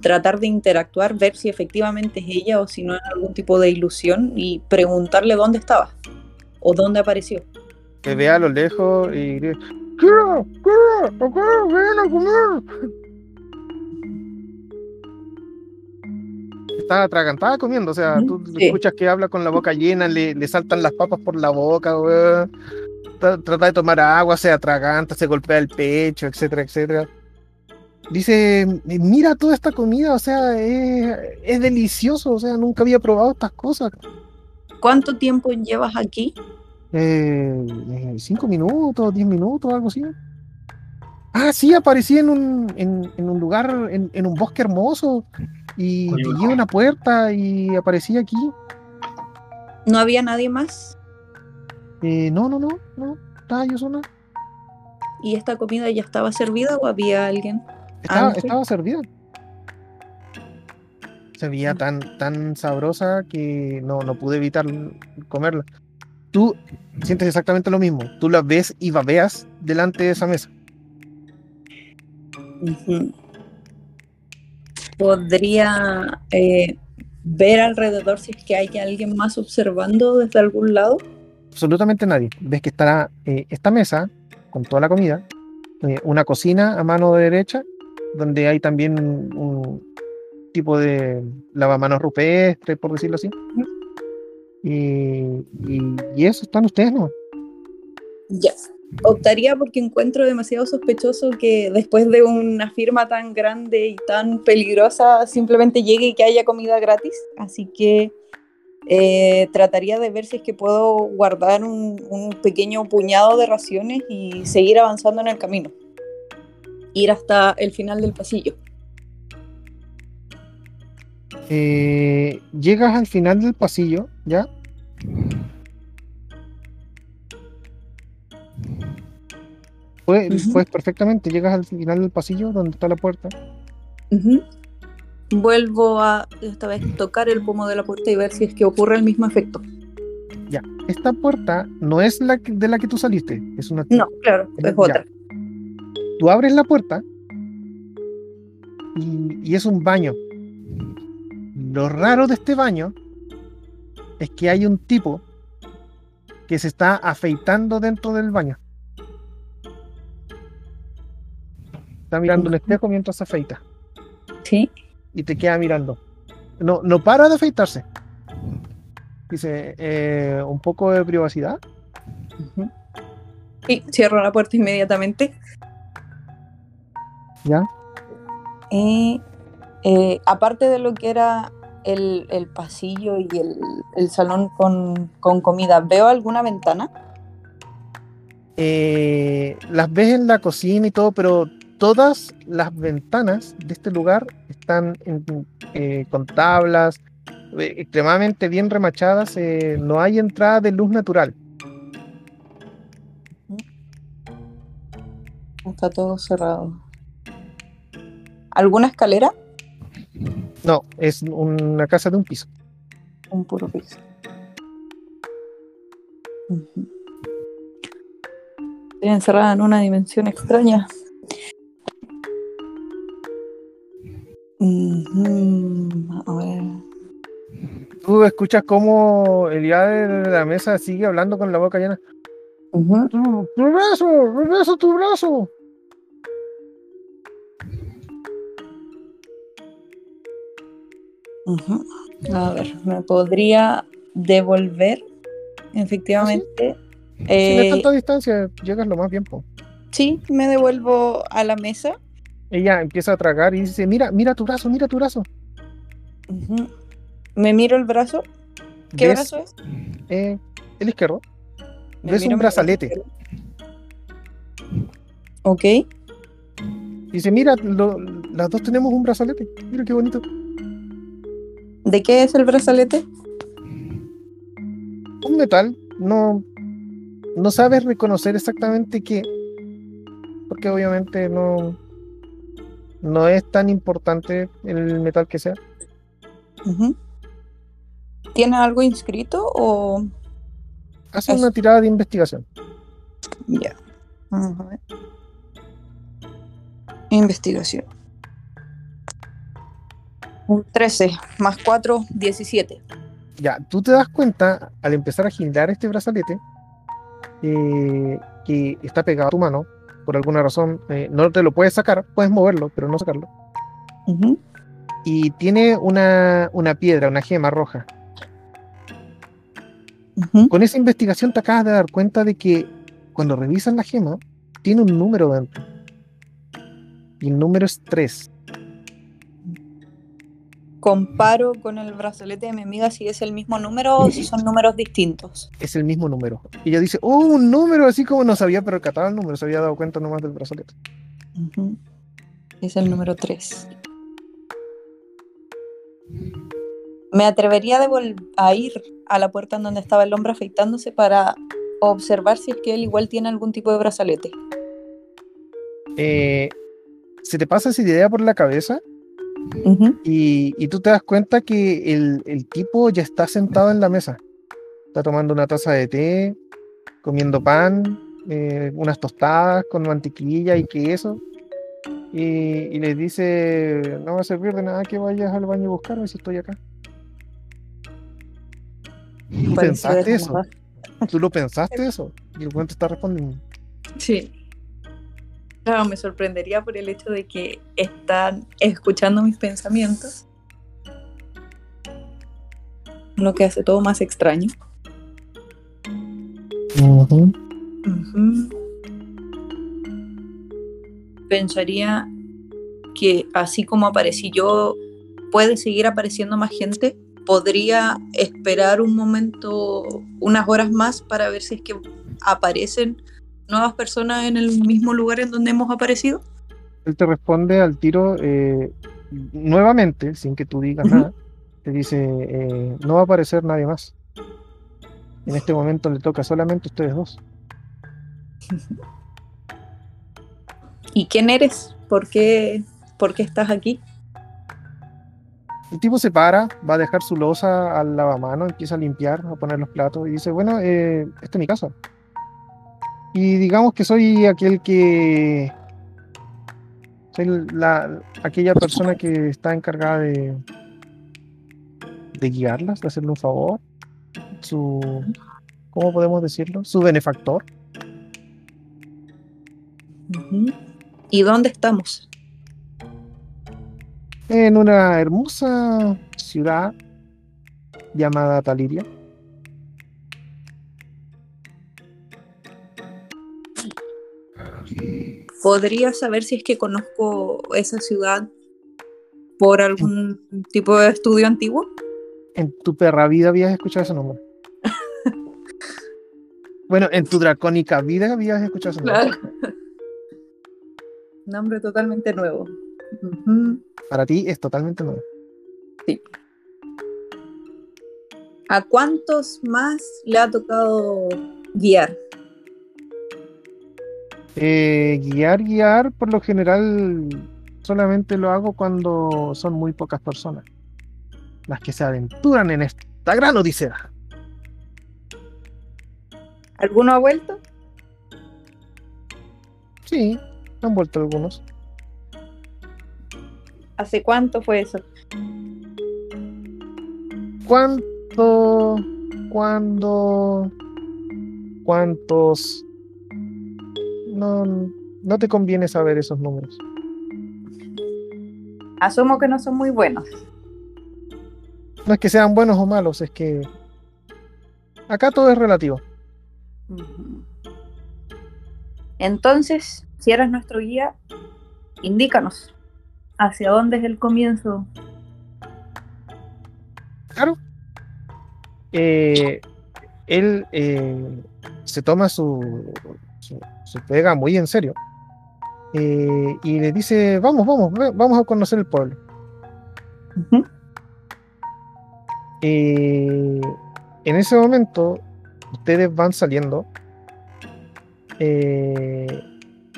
tratar de interactuar, ver si efectivamente es ella o si no es algún tipo de ilusión y preguntarle dónde estaba o dónde apareció. Te ve a lo lejos y grita, ¡Kira! ¡Kira! ¡Acá! ¡Ven a comer! Está atragantada comiendo, o sea, tú sí. escuchas que habla con la boca llena, le, le saltan las papas por la boca, weón. Tra- Trata de tomar agua, se atraganta, se golpea el pecho, etcétera, etcétera. Dice, mira toda esta comida, o sea, es, es delicioso, o sea, nunca había probado estas cosas. ¿Cuánto tiempo llevas aquí? Eh, eh, cinco minutos, diez minutos, algo así. Ah, sí, aparecí en un, en, en un lugar, en, en un bosque hermoso, y llegué a una puerta y aparecí aquí. ¿No había nadie más? Eh, no, no, no, no, estaba yo sola. ¿Y esta comida ya estaba servida o había alguien? Estaba, Antes. estaba servida. Se veía tan, tan sabrosa que no, no pude evitar comerla. Tú sientes exactamente lo mismo. Tú la ves y babeas delante de esa mesa. ¿Podría eh, ver alrededor si es que hay alguien más observando desde algún lado? absolutamente nadie. Ves que estará eh, esta mesa con toda la comida, eh, una cocina a mano derecha, donde hay también un, un tipo de lavamanos rupestre, por decirlo así. Y, y- y eso, están ustedes, ¿no? Ya. Optaría porque encuentro demasiado sospechoso que después de una firma tan grande y tan peligrosa simplemente llegue y que haya comida gratis. Así que eh, trataría de ver si es que puedo guardar un, un pequeño puñado de raciones y seguir avanzando en el camino. Ir hasta el final del pasillo. Eh, llegas al final del pasillo, ¿ya? Puedes, perfectamente, llegas al final del pasillo donde está la puerta. Vuelvo a esta vez tocar el pomo de la puerta y ver si es que ocurre el mismo efecto. Esta puerta no es la que- de la que tú saliste, es una No, claro, es Ya. otra. tú abres la puerta y, y es un baño. Lo raro de este baño es que hay un tipo que se está afeitando dentro del baño. Está mirando un espejo mientras se afeita Sí. y te queda mirando. No, no para de afeitarse. Dice, eh, un poco de privacidad. Ujú. Sí, cierro la puerta inmediatamente. ¿Ya? Eh, aparte de lo que era el, el pasillo y el, el salón con, con comida, ¿veo alguna ventana? Eh, las ves en la cocina y todo, pero todas las ventanas de este lugar están en- eh, con tablas, eh, extremadamente bien remachadas. eh, no hay entrada de luz natural. Está todo cerrado. ¿Alguna escalera? No, es una casa de un piso. Un puro piso. Estoy encerrada en una dimensión extraña. Ujú, A ver. Tú escuchas cómo el día de la mesa sigue hablando con la boca llena. Ujú. Tu, tu brazo, regreso tu brazo. Ujú. A ver, me podría devolver, efectivamente. Si no hay Eh, tanta distancia, llegas lo más bien. po. sí, me devuelvo a la mesa. Ella empieza a tragar y dice, mira, mira tu brazo, mira tu brazo. Me miro el brazo. ¿Qué ¿Ves, brazo es? eh, el izquierdo. Me ves un brazalete. Ok. Dice, mira, lo- las dos tenemos un brazalete. Mira qué bonito. ¿De qué es el brazalete? Un metal. No, no sabes reconocer exactamente qué. Porque obviamente no, no es tan importante el metal que sea. ¿Tiene algo inscrito o...? Hace Es- una tirada de investigación. Ya. Vamos a ver. Investigación. Un 13 más 4, 17. Ya, tú te das cuenta al empezar a girar este brazalete eh, que está pegado a tu mano. Por alguna razón, eh, no te lo puedes sacar, puedes moverlo, pero no sacarlo. Y tiene una, una piedra, una gema roja. Con esa investigación te acabas de dar cuenta de que cuando revisas la gema, tiene un número dentro. Y el número es 3. Comparo con el brazalete de mi amiga si es el mismo número o si son números distintos. Es el mismo número. Y ella dice, oh, un número, así como no sabía percatado el número, se había dado cuenta nomás del brazalete. Es el número 3. Me atrevería a ir a la puerta en donde estaba el hombre afeitándose para observar si es que él igual tiene algún tipo de brazalete. Eh, se te pasa esa idea por la cabeza Y, y tú te das cuenta que el, el tipo ya está sentado en la mesa. Está tomando una taza de té, comiendo pan, eh, unas tostadas con mantequilla y queso. Y, y les dice, no va a servir de nada que vayas al baño a buscarme si estoy acá. ¿Tú pensaste de eso? ¿Tú lo pensaste eso? Y el buen te está respondiendo. Sí. Claro, me sorprendería por el hecho de que están escuchando mis pensamientos. Lo que hace todo más extraño. Pensaría que así como aparecí yo, puede seguir apareciendo más gente. Podría esperar un momento, unas horas más para ver si es que aparecen nuevas personas en el mismo lugar en donde hemos aparecido. Él te responde al tiro eh, nuevamente, sin que tú digas nada. Te dice, eh, no va a aparecer nadie más. En este momento le toca solamente a ustedes dos. ¿Y quién eres? ¿Por qué, por qué estás aquí? El tipo se para, va a dejar su losa al lavamano, empieza a limpiar, a poner los platos y dice, bueno, eh, esta es mi casa. Y digamos que soy aquel que... Soy la, aquella persona que está encargada de, de guiarlas, de hacerle un favor. Su... ¿Cómo podemos decirlo? Su benefactor. ¿Y dónde estamos? En una hermosa ciudad llamada Taliria. ¿Podría saber si es que conozco esa ciudad por algún tipo de estudio antiguo? En tu perra vida habías escuchado ese nombre. bueno, en tu dracónica vida habías escuchado ese nombre. Nombre totalmente nuevo. Para ti es totalmente nuevo. ¿A cuántos más le ha tocado guiar? Eh, guiar, guiar, por lo general solamente lo hago cuando son muy pocas personas las que se aventuran en esta gran odisea. ¿Alguno ha vuelto? Sí, han vuelto algunos. ¿Hace cuánto fue eso? ¿Cuánto? ¿Cuándo? ¿Cuántos? No, no te conviene saber esos números. Asumo que no son muy buenos. No es que sean buenos o malos, es que acá todo es relativo. Entonces, si eres nuestro guía, indícanos hacia dónde es el comienzo. Claro. Eh, él eh, se toma su, su, su pega muy en serio. Eh, y le dice, vamos, vamos, vamos a conocer el pueblo. Eh, en ese momento, ustedes van saliendo eh,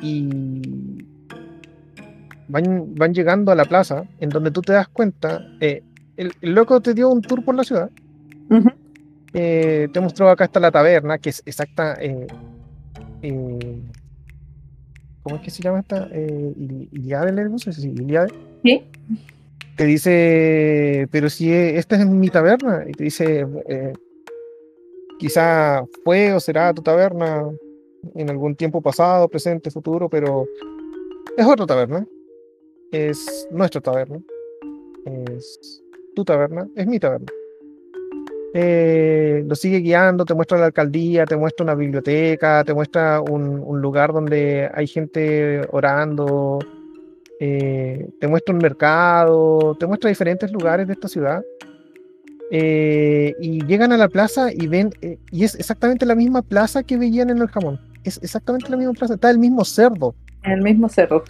y van, van llegando a la plaza en donde tú te das cuenta, el, el loco te dio un tour por la ciudad, te mostró acá está la taberna, que es exacta, eh, ¿cómo es que se llama esta? Eh, Ili- Iliade, le puse, sí, Iliade ¿Sí? te dice, pero si e- esta es mi taberna, y te dice, eh, quizá fue o será tu taberna en algún tiempo pasado, presente, futuro, pero es otra taberna, es nuestra taberna. es tu taberna, es mi taberna. Eh, lo sigue guiando, te muestra la alcaldía, te muestra una biblioteca, te muestra un, un lugar donde hay gente orando, eh, te muestra un mercado, te muestra diferentes lugares de esta ciudad. Eh, y llegan a la plaza y ven, y es exactamente la misma plaza que veían en el jamón. Es exactamente la misma plaza, está el mismo cerdo. El mismo cerro.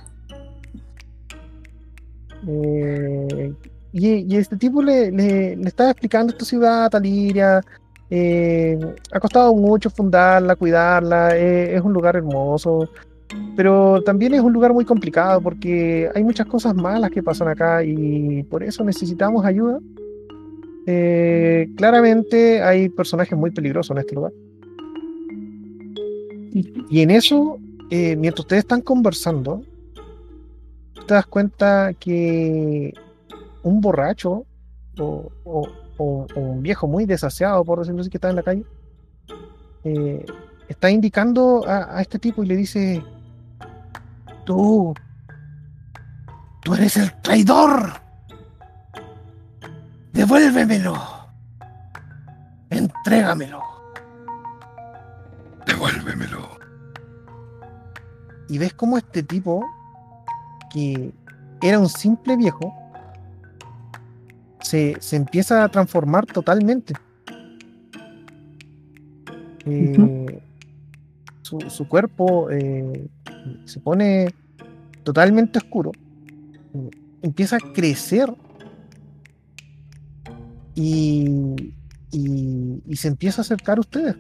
Y, este tipo le, le, estaba explicando esta ciudad, Taliria. eh, ha costado mucho fundarla, cuidarla. eh, es un lugar hermoso. Pero también es un lugar muy complicado porque hay muchas cosas malas que pasan acá y por eso necesitamos ayuda. Eh, claramente hay personajes muy peligrosos en este lugar. Y en eso, eh, mientras ustedes están conversando, te das cuenta que un borracho o, o- o- o un viejo muy desaseado, por decirlo así, que está en la calle, eh, está indicando a, a este tipo y le dice, tú, tú eres el traidor, devuélvemelo, entrégamelo. Devuélvemelo. Y ves cómo este tipo, que era un simple viejo, se, se empieza a transformar totalmente. Eh, su, su cuerpo eh, se pone totalmente oscuro, eh, empieza a crecer y, y- y se empieza a acercar a ustedes.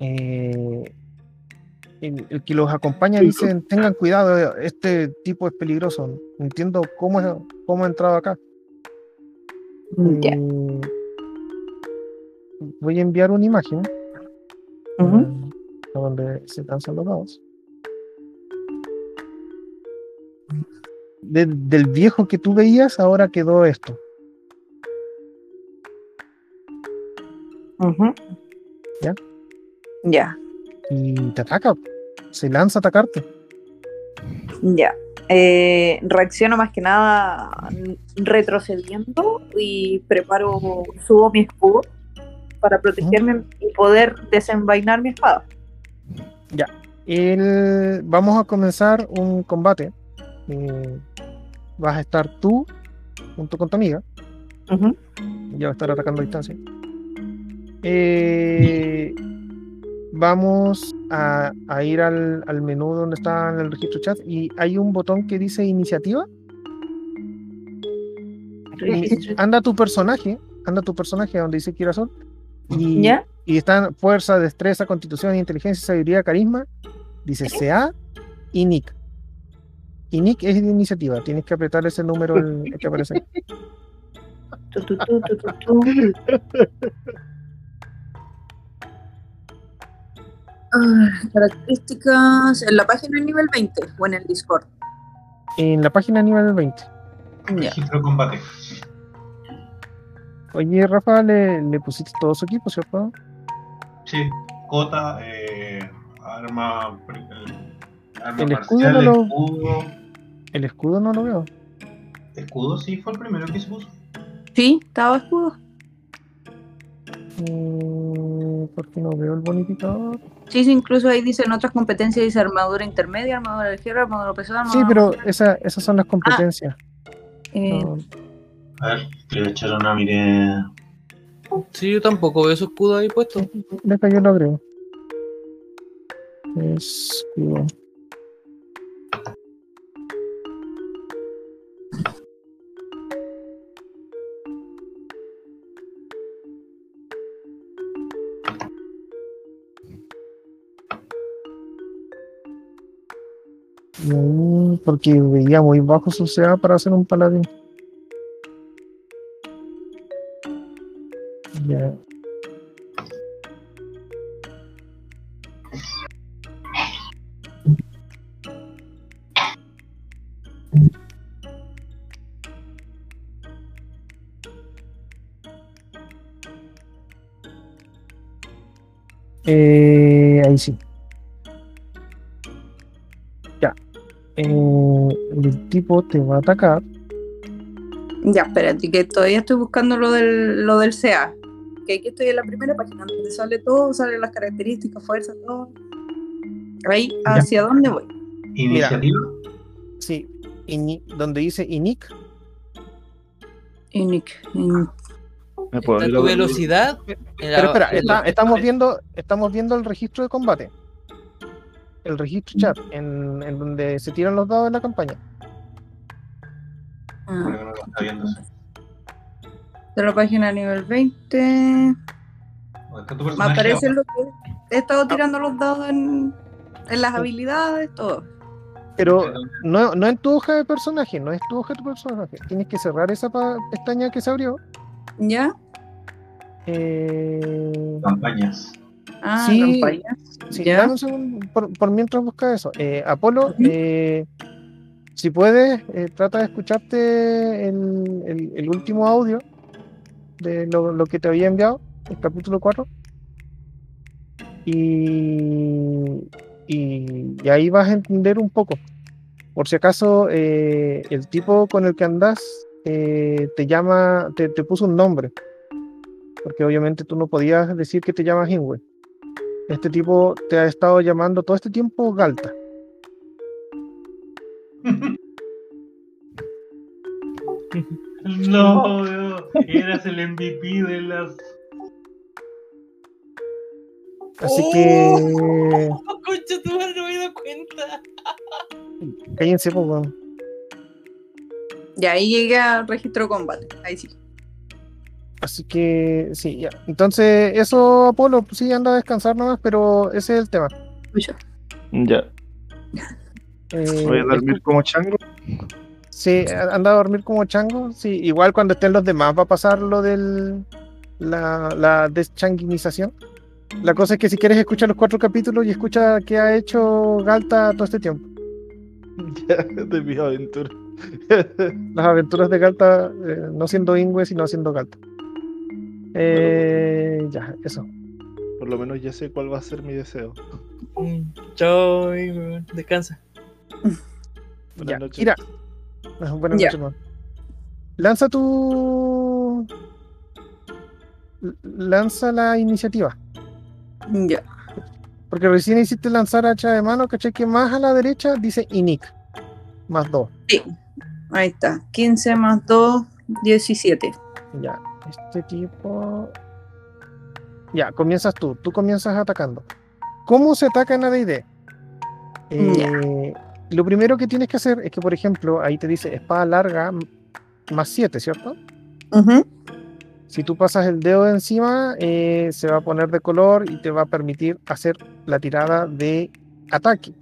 Eh, el, el que los acompaña dice, tengan cuidado, este tipo es peligroso. Entiendo cómo, es- cómo ha entrado acá. Ya. Eh, voy a enviar una imagen eh, a donde se cansan los dados. De- del viejo que tú veías, ahora quedó esto. ¿Ya? Ya, Y te ataca. Se lanza a atacarte. ya. Eh, reacciono más que nada retrocediendo y preparo, subo mi escudo para protegerme y poder desenvainar mi espada. El- vamos a comenzar un combate. Eh, vas a estar tú junto con tu amiga. Ya va a estar atacando a distancia. Eh, vamos a, a ir al, al menú donde está en el registro chat y hay un botón que dice iniciativa. Y anda tu personaje, anda tu personaje a donde dice Kirasol. Y, ¿Ya? y están fuerza, destreza, constitución, inteligencia, sabiduría, carisma. Dice CA y Nick. Y Nick es de iniciativa, tienes que apretar ese número el- el que aparece ahí. Ah, características en la página nivel 20 o en el Discord. En la página nivel 20. Ya. Registro de combate. Oye, Rafa, le, le pusiste todo su equipo, ¿cierto? Sí, cota, eh, arma, el, arma El escudo no lo- escudo. El escudo no lo veo. Escudo sí fue el primero que se puso. Sí, estaba escudo. Mm, ¿Por qué no veo el bonificador? Sí, sí, incluso ahí dicen otras competencias, dice armadura intermedia, armadura ligera, armadura pesada, Sí, armadura... pero esa, esas son las competencias. Eh, No, A ver, a echar una miré. Sí, yo tampoco veo su escudo ahí puesto. deja yo lo agrego. Escudo. Mm, Porque veía muy bajo su CA para hacer un paladín. Ya. Eh, ahí sí. Tipo te va a atacar. Ya, espérate, que todavía estoy buscando lo del, lo del CA. Que aquí estoy en la primera página, donde sale todo, salen las características, fuerza, todo. Ahí, Ya. ¿hacia dónde voy? Iniciativa. Sí, ini- donde dice INIC. Inic, in- ¿Me puedo Está tu velocidad. Pero espera, en está- la- estamos viendo, estamos viendo el registro de combate. El registro chat, en, en donde se tiran los dados de la campaña. Ah, Porque no lo está viendo. de la página nivel 20. ¿Dónde está tu Me aparece lo que he estado tirando los dados en, en las habilidades, todo. Pero no, no en tu hoja de personaje, no es tu hoja de tu personaje. Tienes que cerrar esa pestaña que se abrió. ¿Ya? Eh, Campañas. Ah, Sí. Ya. dame un segundo por, por mientras busca eso. Eh, Apolo, eh, si puedes, eh, trata de escucharte el, el- último audio de lo, que te había enviado, el capítulo 4. Y, y, ahí vas a entender un poco. Por si acaso, eh, el tipo con el que andas eh, te llama, te, puso un nombre. Porque obviamente tú no podías decir que te llamas Ingwe. Este tipo te ha estado llamando todo este tiempo Galta. No, no, eras el MVP de las. Así que Oh, concha, tu madre no me he dado cuenta. cállense, po, weón. Y ahí llegué al registro combate. Ahí sí. Así que sí, ya. Entonces, eso, Apolo, pues sí, anda a descansar nomás, pero ese es el tema. Tuyo. Ya. Eh, Voy a dormir como chango. Sí, anda a dormir como chango. Sí, igual cuando estén los demás va a pasar lo del la, la deschanguinización. La cosa es que si quieres escucha los cuatro capítulos y escucha qué ha hecho Galta todo este tiempo. Ya, de mi aventura. Las aventuras de Galta, eh, no siendo Ingwe, sino siendo Galta. Eh, ya, eso. Por lo menos ya sé cuál va a ser mi deseo. Mm, Chao, y, weón, descansa. Buenas Ya, noches. Kira. Ah, Buenas Ya. noches, man. Lanza tu. Lanza la iniciativa. Ya. Porque recién hiciste lanzar hacha de mano, ¿cachai? Que más a la derecha dice Inic. Más 2. Ahí está. 15 más 2, 17. Ya. Este tipo. Ya, comienzas tú. Tú comienzas atacando. ¿Cómo se ataca en ADD? Eh, lo primero que tienes que hacer es que, por ejemplo, ahí te dice espada larga más 7, ¿cierto? Si tú pasas el dedo de encima, eh, se va a poner de color y te va a permitir hacer la tirada de ataque.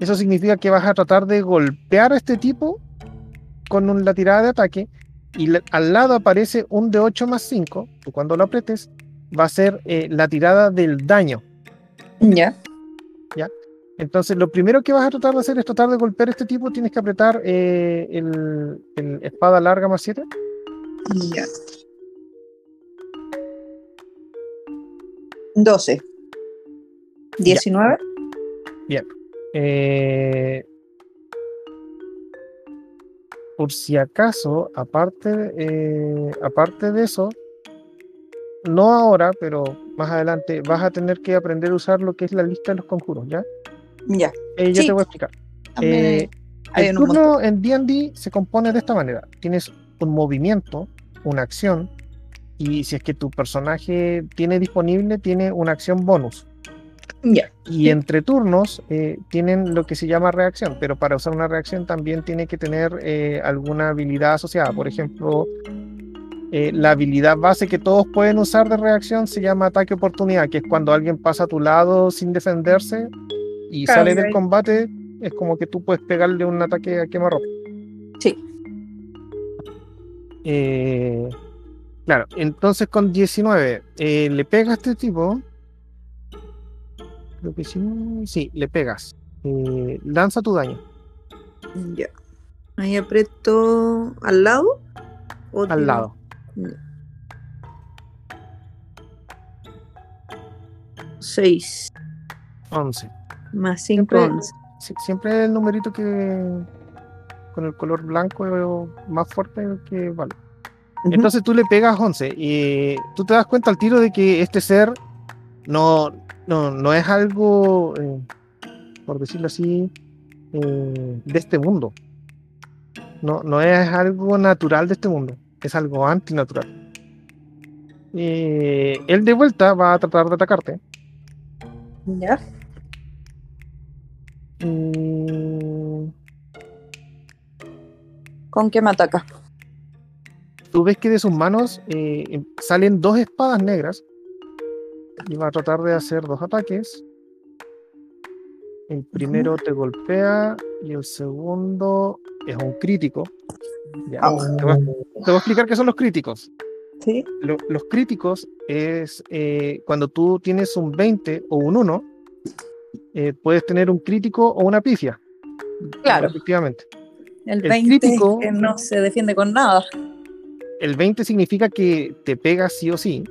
Eso significa que vas a tratar de golpear a este tipo con un- la tirada de ataque y le- al lado aparece un de 8 más 5. Tú cuando lo apretes va a ser eh, la tirada del daño. Ya. Entonces, lo primero que vas a tratar de hacer es tratar de golpear a este tipo. Tienes que apretar eh, el, el espada larga más 7. Ya. 12. 19. Eh, por si acaso, aparte, eh, aparte de eso, no ahora, pero más adelante, vas a tener que aprender a usar lo que es la lista de los conjuros, ¿ya? Ya. Eh, yo Sí. te voy a explicar. También Eh, hay el turno en D&D se compone de esta manera. Tienes un movimiento, una acción, y si es que tu personaje tiene disponible, tiene una acción bonus. Ya. Y entre turnos eh, tienen lo que se llama reacción, pero para usar una reacción también tiene que tener eh, alguna habilidad asociada. Por ejemplo, eh, la habilidad base que todos pueden usar de reacción se llama ataque oportunidad, que es cuando alguien pasa a tu lado sin defenderse y sale del combate, es como que tú puedes pegarle un ataque a quemarropa. Sí. Eh, claro, entonces con 19 eh, le pega a este tipo. Creo que sí, sí, le pegas. Eh, lanza tu daño Ya. Ahí aprieto al lado. ¿O al lado. Ya. Seis 11. Más cinco, Siempre- once. Sí, siempre el numerito que, con el color blanco más fuerte que. Ujú. Entonces tú le pegas 11 y tú te das cuenta al tiro de que este ser no, no, no es algo, eh, por decirlo así, eh, de este mundo. No, no es algo natural de este mundo, es algo antinatural. Eh, él de vuelta va a tratar de atacarte. Ya. Mm, ¿Con qué me ataca? tú ves que de sus manos eh, em- salen dos espadas negras y va a tratar de hacer dos ataques. El primero te golpea y el segundo es un crítico. Ya, Ah. te, voy a, te voy a explicar qué son los críticos. Sí. Lo- los críticos es eh, cuando tú tienes un 20 o un 1, eh, puedes tener un crítico o una pifia. Claro. Efectivamente. El El 20 crítico- que no se defiende con nada. el 20 significa que te pega sí o sí.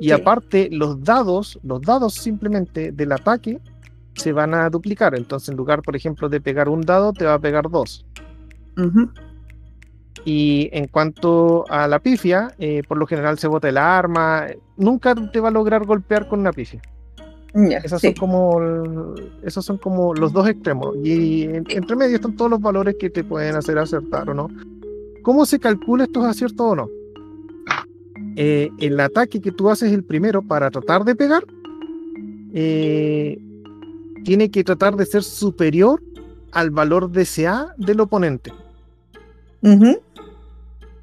Y Sí. aparte, los dados, los dados simplemente del ataque se van a duplicar. Entonces, en lugar, por ejemplo, de pegar un dado, te va a pegar dos. Ujú. Y en cuanto a la pifia, eh, por lo general se bota el arma. Nunca te va a lograr golpear con una pifia. Esas sí. son como esos son como los dos extremos. Y en- entre medio están todos los valores que te pueden hacer acertar o no. ¿Cómo se calcula estos aciertos o no? Eh, el ataque que tú haces el primero para tratar de pegar eh, tiene que tratar de ser superior al valor de CA del oponente.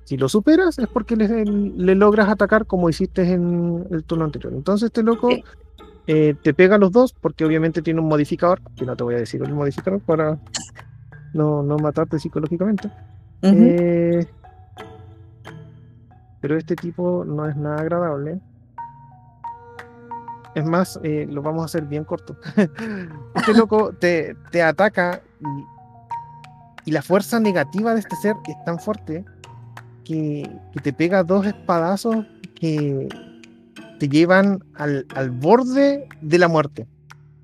Si lo superas es porque le, le logras atacar como hiciste en el turno anterior. Entonces este loco Sí. Eh, te pega los dos porque obviamente tiene un modificador, que no te voy a decir el modificador para no, no matarte psicológicamente. Ujú. Eh, pero este tipo no es nada agradable. Es más, eh, lo vamos a hacer bien corto. este loco te, te ataca y, y la fuerza negativa de este ser es tan fuerte que, que te pega dos espadazos que te llevan al, al borde de la muerte.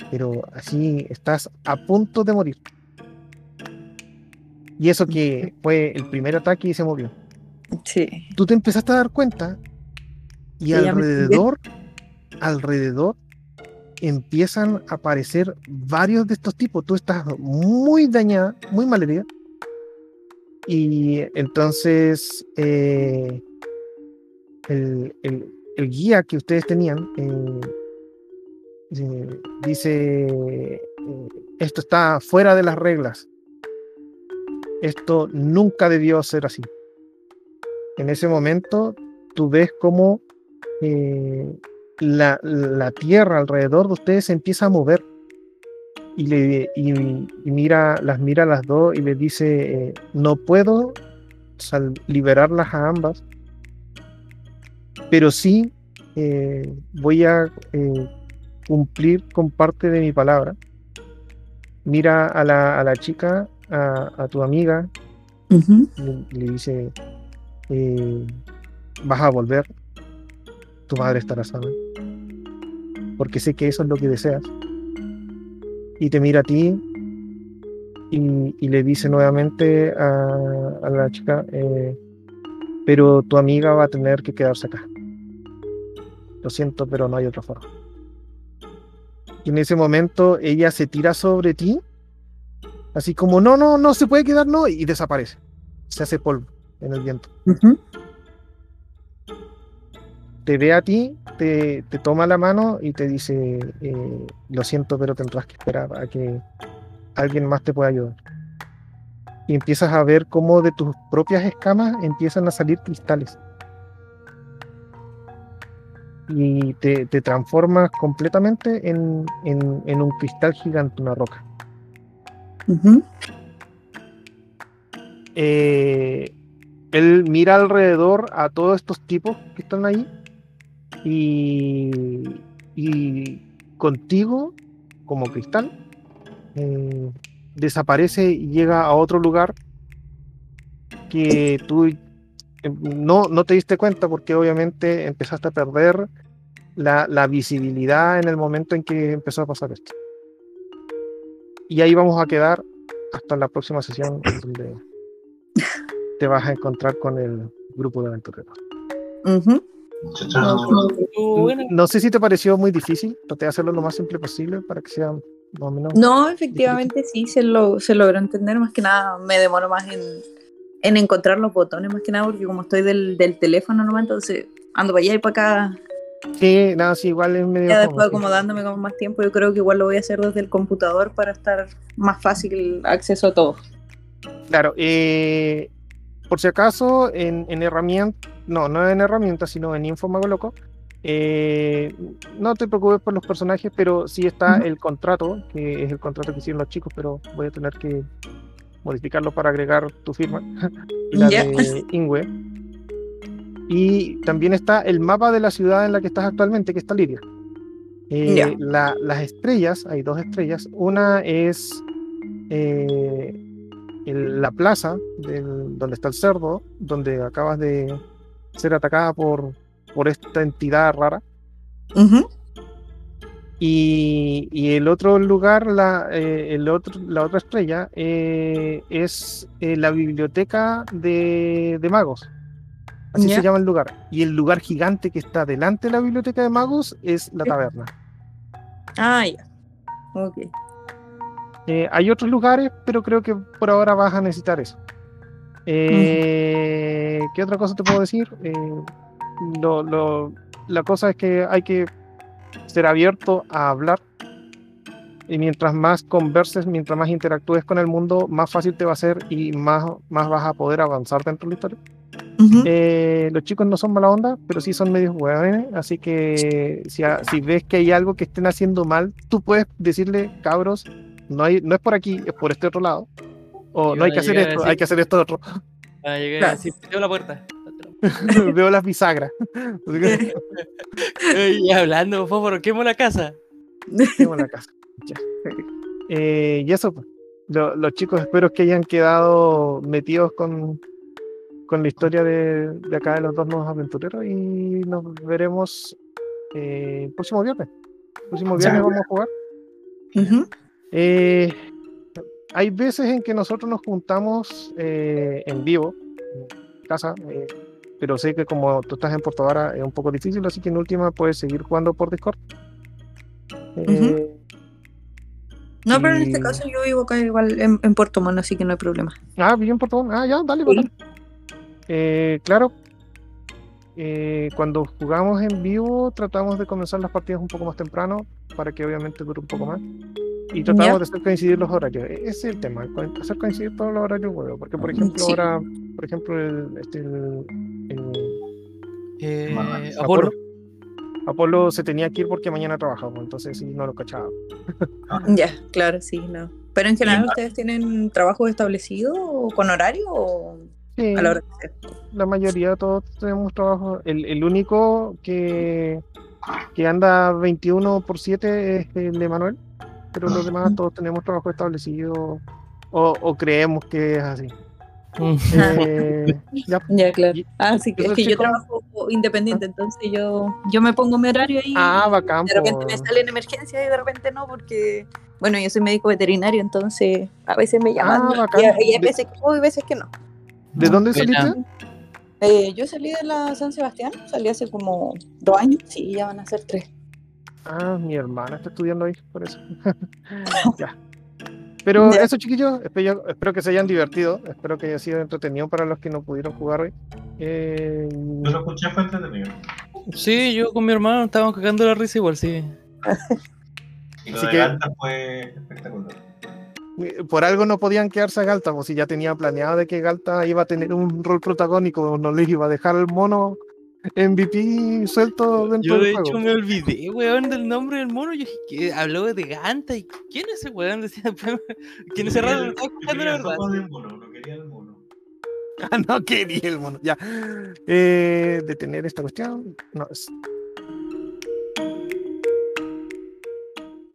Pero así estás a punto de morir. Y eso que fue el primer ataque y se movió. Sí. Tú te empezaste a dar cuenta y alrededor, alrededor empiezan a aparecer varios de estos tipos. Tú estás muy dañada, muy malherida. Y entonces eh, el, el- el guía que ustedes tenían eh, eh, dice, eh, esto está fuera de las reglas. Esto nunca debió ser así. En ese momento tú ves cómo la, la tierra alrededor de ustedes se empieza a mover y, le, y, mira, las mira las dos y les dice, no puedo liberarlas a ambas, pero sí eh, voy a eh, cumplir con parte de mi palabra. Mira a la, a la chica, a, a tu amiga, le, le dice, eh, vas a volver, tu madre estará sana, porque sé que eso es lo que deseas. Y te mira a ti y, y le dice nuevamente a, a la chica, pero tu amiga va a tener que quedarse acá. Lo siento, pero no hay otra forma. Y en ese momento ella se tira sobre ti, así como, no, no, no se puede quedar, no, y desaparece. Se hace polvo en el viento. Te ve a ti, te, te toma la mano y te dice, eh, lo siento, pero tendrás que esperar a que alguien más te pueda ayudar. Y empiezas a ver cómo de tus propias escamas empiezan a salir cristales. Y te, te transformas completamente en, en- en un cristal gigante, una roca. Eh, él mira alrededor a todos estos tipos que están ahí y, y contigo, como cristal, eh, desaparece y llega a otro lugar que tú no, no te diste cuenta porque obviamente empezaste a perder la, la visibilidad en el momento en que empezó a pasar esto. Y ahí vamos a quedar hasta la próxima sesión donde te vas a encontrar con el grupo de aventureros. Muchachos, Estuvo bueno. No sé si te pareció muy difícil, traté de hacerlo lo más simple posible para que sea más o menos. No, efectivamente sí, se, lo, se logró entender. Más que nada me demoro más en, en encontrar los botones, más que nada, porque como estoy del, del teléfono nomás, entonces ando para allá y para acá. Sí, nada, sí, igual es medio. Ya después acomodándome con más tiempo, yo creo que igual lo voy a hacer desde el computador para estar más fácil el acceso a todo. Claro, eh, por si acaso, en, en herramientas, no, no en herramientas, sino en Info Mago Loco, eh, no te preocupes por los personajes, pero sí está el contrato, que es el contrato que hicieron los chicos, pero voy a tener que modificarlo para agregar tu firma y la de Ingwe. Y también está el mapa de la ciudad en la que estás actualmente, que está Lidia. Eh, la- las estrellas, hay dos estrellas. Una es eh, el- la plaza del- donde está el cerdo, donde acabas de ser atacada por, por esta entidad rara. Y, y el otro lugar, la, eh, el otro, la otra estrella, eh, es eh, la biblioteca de, de magos. Así se llama el lugar. Y el lugar gigante que está delante de la biblioteca de magos es la taberna. Ah, ya. Ok. Eh, hay otros lugares, pero creo que por ahora vas a necesitar eso. Eh, ¿Qué otra cosa te puedo decir? Eh, lo- lo- la cosa es que hay que ser abierto a hablar. Y mientras más converses, mientras más interactúes con el mundo, más fácil te va a ser y más, más vas a poder avanzar dentro de la historia. Ujú. Eh, los chicos no son mala onda, pero sí son medios hueones, así que si, a- si ves que hay algo que estén haciendo mal, tú puedes decirle, cabros, no, hay, no es por aquí, es por este otro lado. O Y no hay van que hacer esto, así. hay que hacer esto otro. Ah, llegué Claro. la puerta. Veo las bisagras. Y hablando, por favor, quemo la casa. en la casa. Ya. Eh, y eso, pues. Lo- los chicos espero que hayan quedado metidos con, con la historia de, de acá de los dos nuevos aventureros y nos veremos eh, el próximo viernes. El próximo viernes vamos a jugar. Eh, hay veces en que nosotros nos juntamos eh, en vivo, en casa, eh, pero sé que como tú estás en Puerto Vara es un poco difícil, así que en última puedes seguir jugando por Discord. Eh, No, pero en este caso yo vivo acá igual en, en Puerto Montt, así que no hay problema. Ah, bien, Puerto Montt. Ah, ya, dale, bacán. Eh, claro, eh, cuando jugamos en vivo tratamos de comenzar las partidas un poco más temprano para que obviamente dure un poco más. Y tratamos Ya. de hacer coincidir los horarios. E- Ese es el tema, hacer coincidir todos los horarios, huevo. Porque, por ejemplo, Sí. ahora, por ejemplo, el, este, el- el Eh. Apolo. Apolo, se tenía que ir porque mañana trabajamos, entonces sí, no lo cachaba. Ya, claro, sí, no. Pero en general. ¿ustedes tienen trabajo establecido o con horario o Sí, a la hora que sea? la mayoría de todos tenemos trabajo. El, el único que, que anda 21 por 7 es el de Manuel, pero los demás todos tenemos trabajo establecido o, o creemos que es así. Eh, ya. Ya, claro. Ah, sí, que es que yo trabajo independiente, entonces yo, yo me pongo mi horario ahí. Ah, bacán. de repente me sale en emergencia y de repente no, porque, bueno, yo soy médico veterinario, entonces a veces me llaman Ah, y- bacán. y, y hay De- veces que puedo y veces que no. ¿De dónde saliste? Eh, yo salí de la San Sebastián, salí hace como dos años, sí, ya van a ser tres. Ah, mi hermana está estudiando ahí, por eso. ya. Pero Ya. eso, chiquillos, espero, espero que se hayan divertido. Espero que haya sido entretenido para los que no pudieron jugar hoy. Eh, Yo lo escuché, fue entretenido. Sí, yo con mi hermano estábamos cagando la risa igual, sí. Y lo Así de que- fue espectacular. Eh, por algo no podían quedarse a Galta, pues si ya tenía planeado de que Galta iba a tener un rol protagónico, no les iba a dejar el mono MVP suelto dentro Yo de juego. hecho me olvidé, weón, del nombre del mono. Yo dije que habló de Ganta y ¿quién es ese weón? Decía después, ¿quién es ese mono, no quería el mono. Ah, no quería el mono. Ya. Eh, detener esta cuestión. No, es-